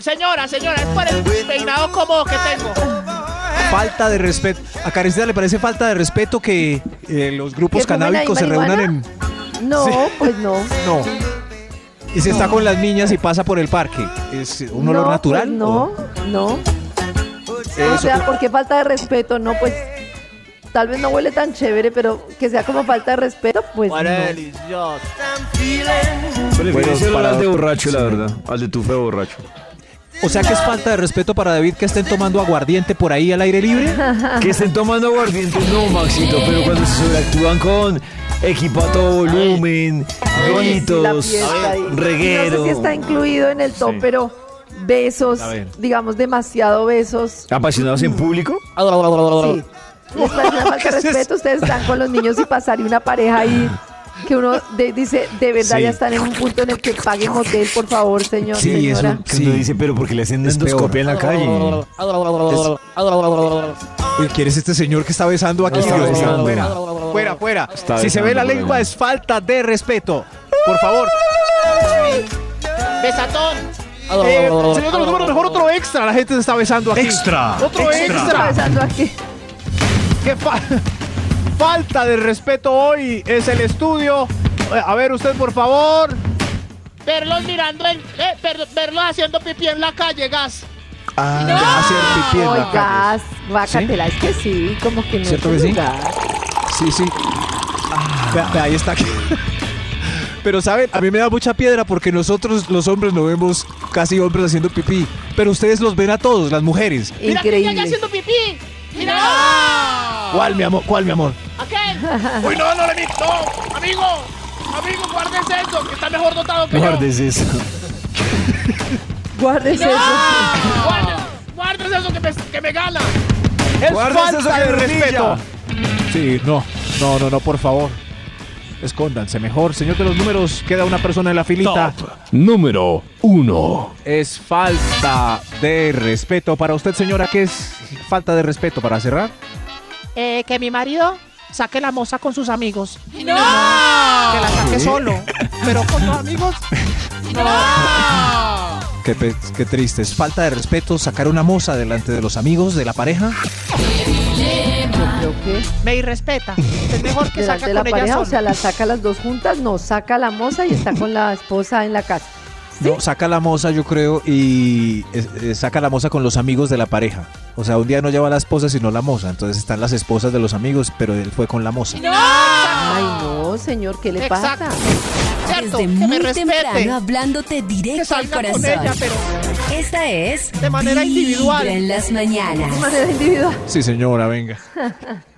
Señora, señora, es por el peinado cómodo que tengo. Falta de respeto. A Karencita le parece falta de respeto que eh, los grupos ¿Que fumen ahí canábicos se reúnan en. No, Sí. pues no. No. Y se está con las niñas y pasa por el parque. ¿Es un olor No, natural? pues no, no. O sea, ¿por qué falta de respeto? No, pues tal vez no huele tan chévere, pero que sea como falta de respeto, pues no. Prefiero Bueno, olor para al de otro- borracho, la verdad. Al de tufe borracho. O sea que es falta de respeto para David que estén tomando aguardiente por ahí al aire libre. Que estén tomando aguardiente, no, Maxito, pero cuando se sobreactúan con equipo a todo volumen, La gritos, fiesta ahí. reguero. No sé si está incluido en el top, Sí. pero besos, A ver. digamos, demasiado besos. ¿Apasionados en público? Sí. Les parece una falta de respeto. Ustedes están con los niños y pasar y una pareja ahí que uno de- dice, de verdad Sí. ya están en un punto en el que paguen hotel, por favor, señor, Sí, eso señora. que uno dice, pero porque le hacen endoscopia en la calle. Uy, ¿Quién es este señor que está besando aquí? Está besando. Fuera, fuera, fuera. Está si se ve la lengua es falta de respeto. Por favor. Besatón. Eh, señor de los números, mejor otro extra. La gente se está besando aquí. Extra, Otro extra. extra. Está besando aquí. Qué fa- falta de respeto hoy es el estudio. Eh, A ver, usted, por favor. Verlos mirando el. Eh, ver- verlos haciendo pipí en la calle, gas. Ah, hacer pipí en la Oigas, calle. guácatela, es que sí, como que no ¿Cierto que sí? Sí, sí. Vea, vea, ahí está. Pero saben, a mí me da mucha piedra porque nosotros los hombres no vemos casi hombres haciendo pipí. Pero ustedes los ven a todos, las mujeres. Mira que allá haciendo pipí. Mira. ¿Cuál, mi amor? ¿Cuál, mi amor? Aquel. Uy, no, no le vi. No, amigo. Amigo, guárdese eso, que está mejor dotado que eso. Guárdese yo. eso. No, guárdese, guárdese eso que me, que me gana. Es Guárdese eso falta que de respeto. Sí, no, no, no, no, por favor. Escóndanse mejor. Señor de los números, queda una persona en la filita. Número uno. Es falta de respeto para usted, señora. ¿Qué es falta de respeto para cerrar? Eh, que mi marido saque la moza con sus amigos. ¡No! Que la saque solo. Pero con los amigos. ¡No! Qué, qué triste. Es falta de respeto sacar una moza delante de los amigos de la pareja. Yo creo que Me irrespeta. Es mejor que saca de la con ella pareja, o sea, la saca las dos juntas, no, saca la moza y está con la esposa en la casa. No, saca la moza, yo creo, y eh, saca la moza con los amigos de la pareja. O sea, un día no lleva a la esposa, sino la moza. Entonces están las esposas de los amigos, pero él fue con la moza. Ay, no, señor, ¿qué le Exacto. pasa? Cierto, Desde que me muy respete. temprano hablándote Que directo al con corazón. ella, pero Esta es de manera individual. En las mañanas. De manera individual. Sí, señora, venga.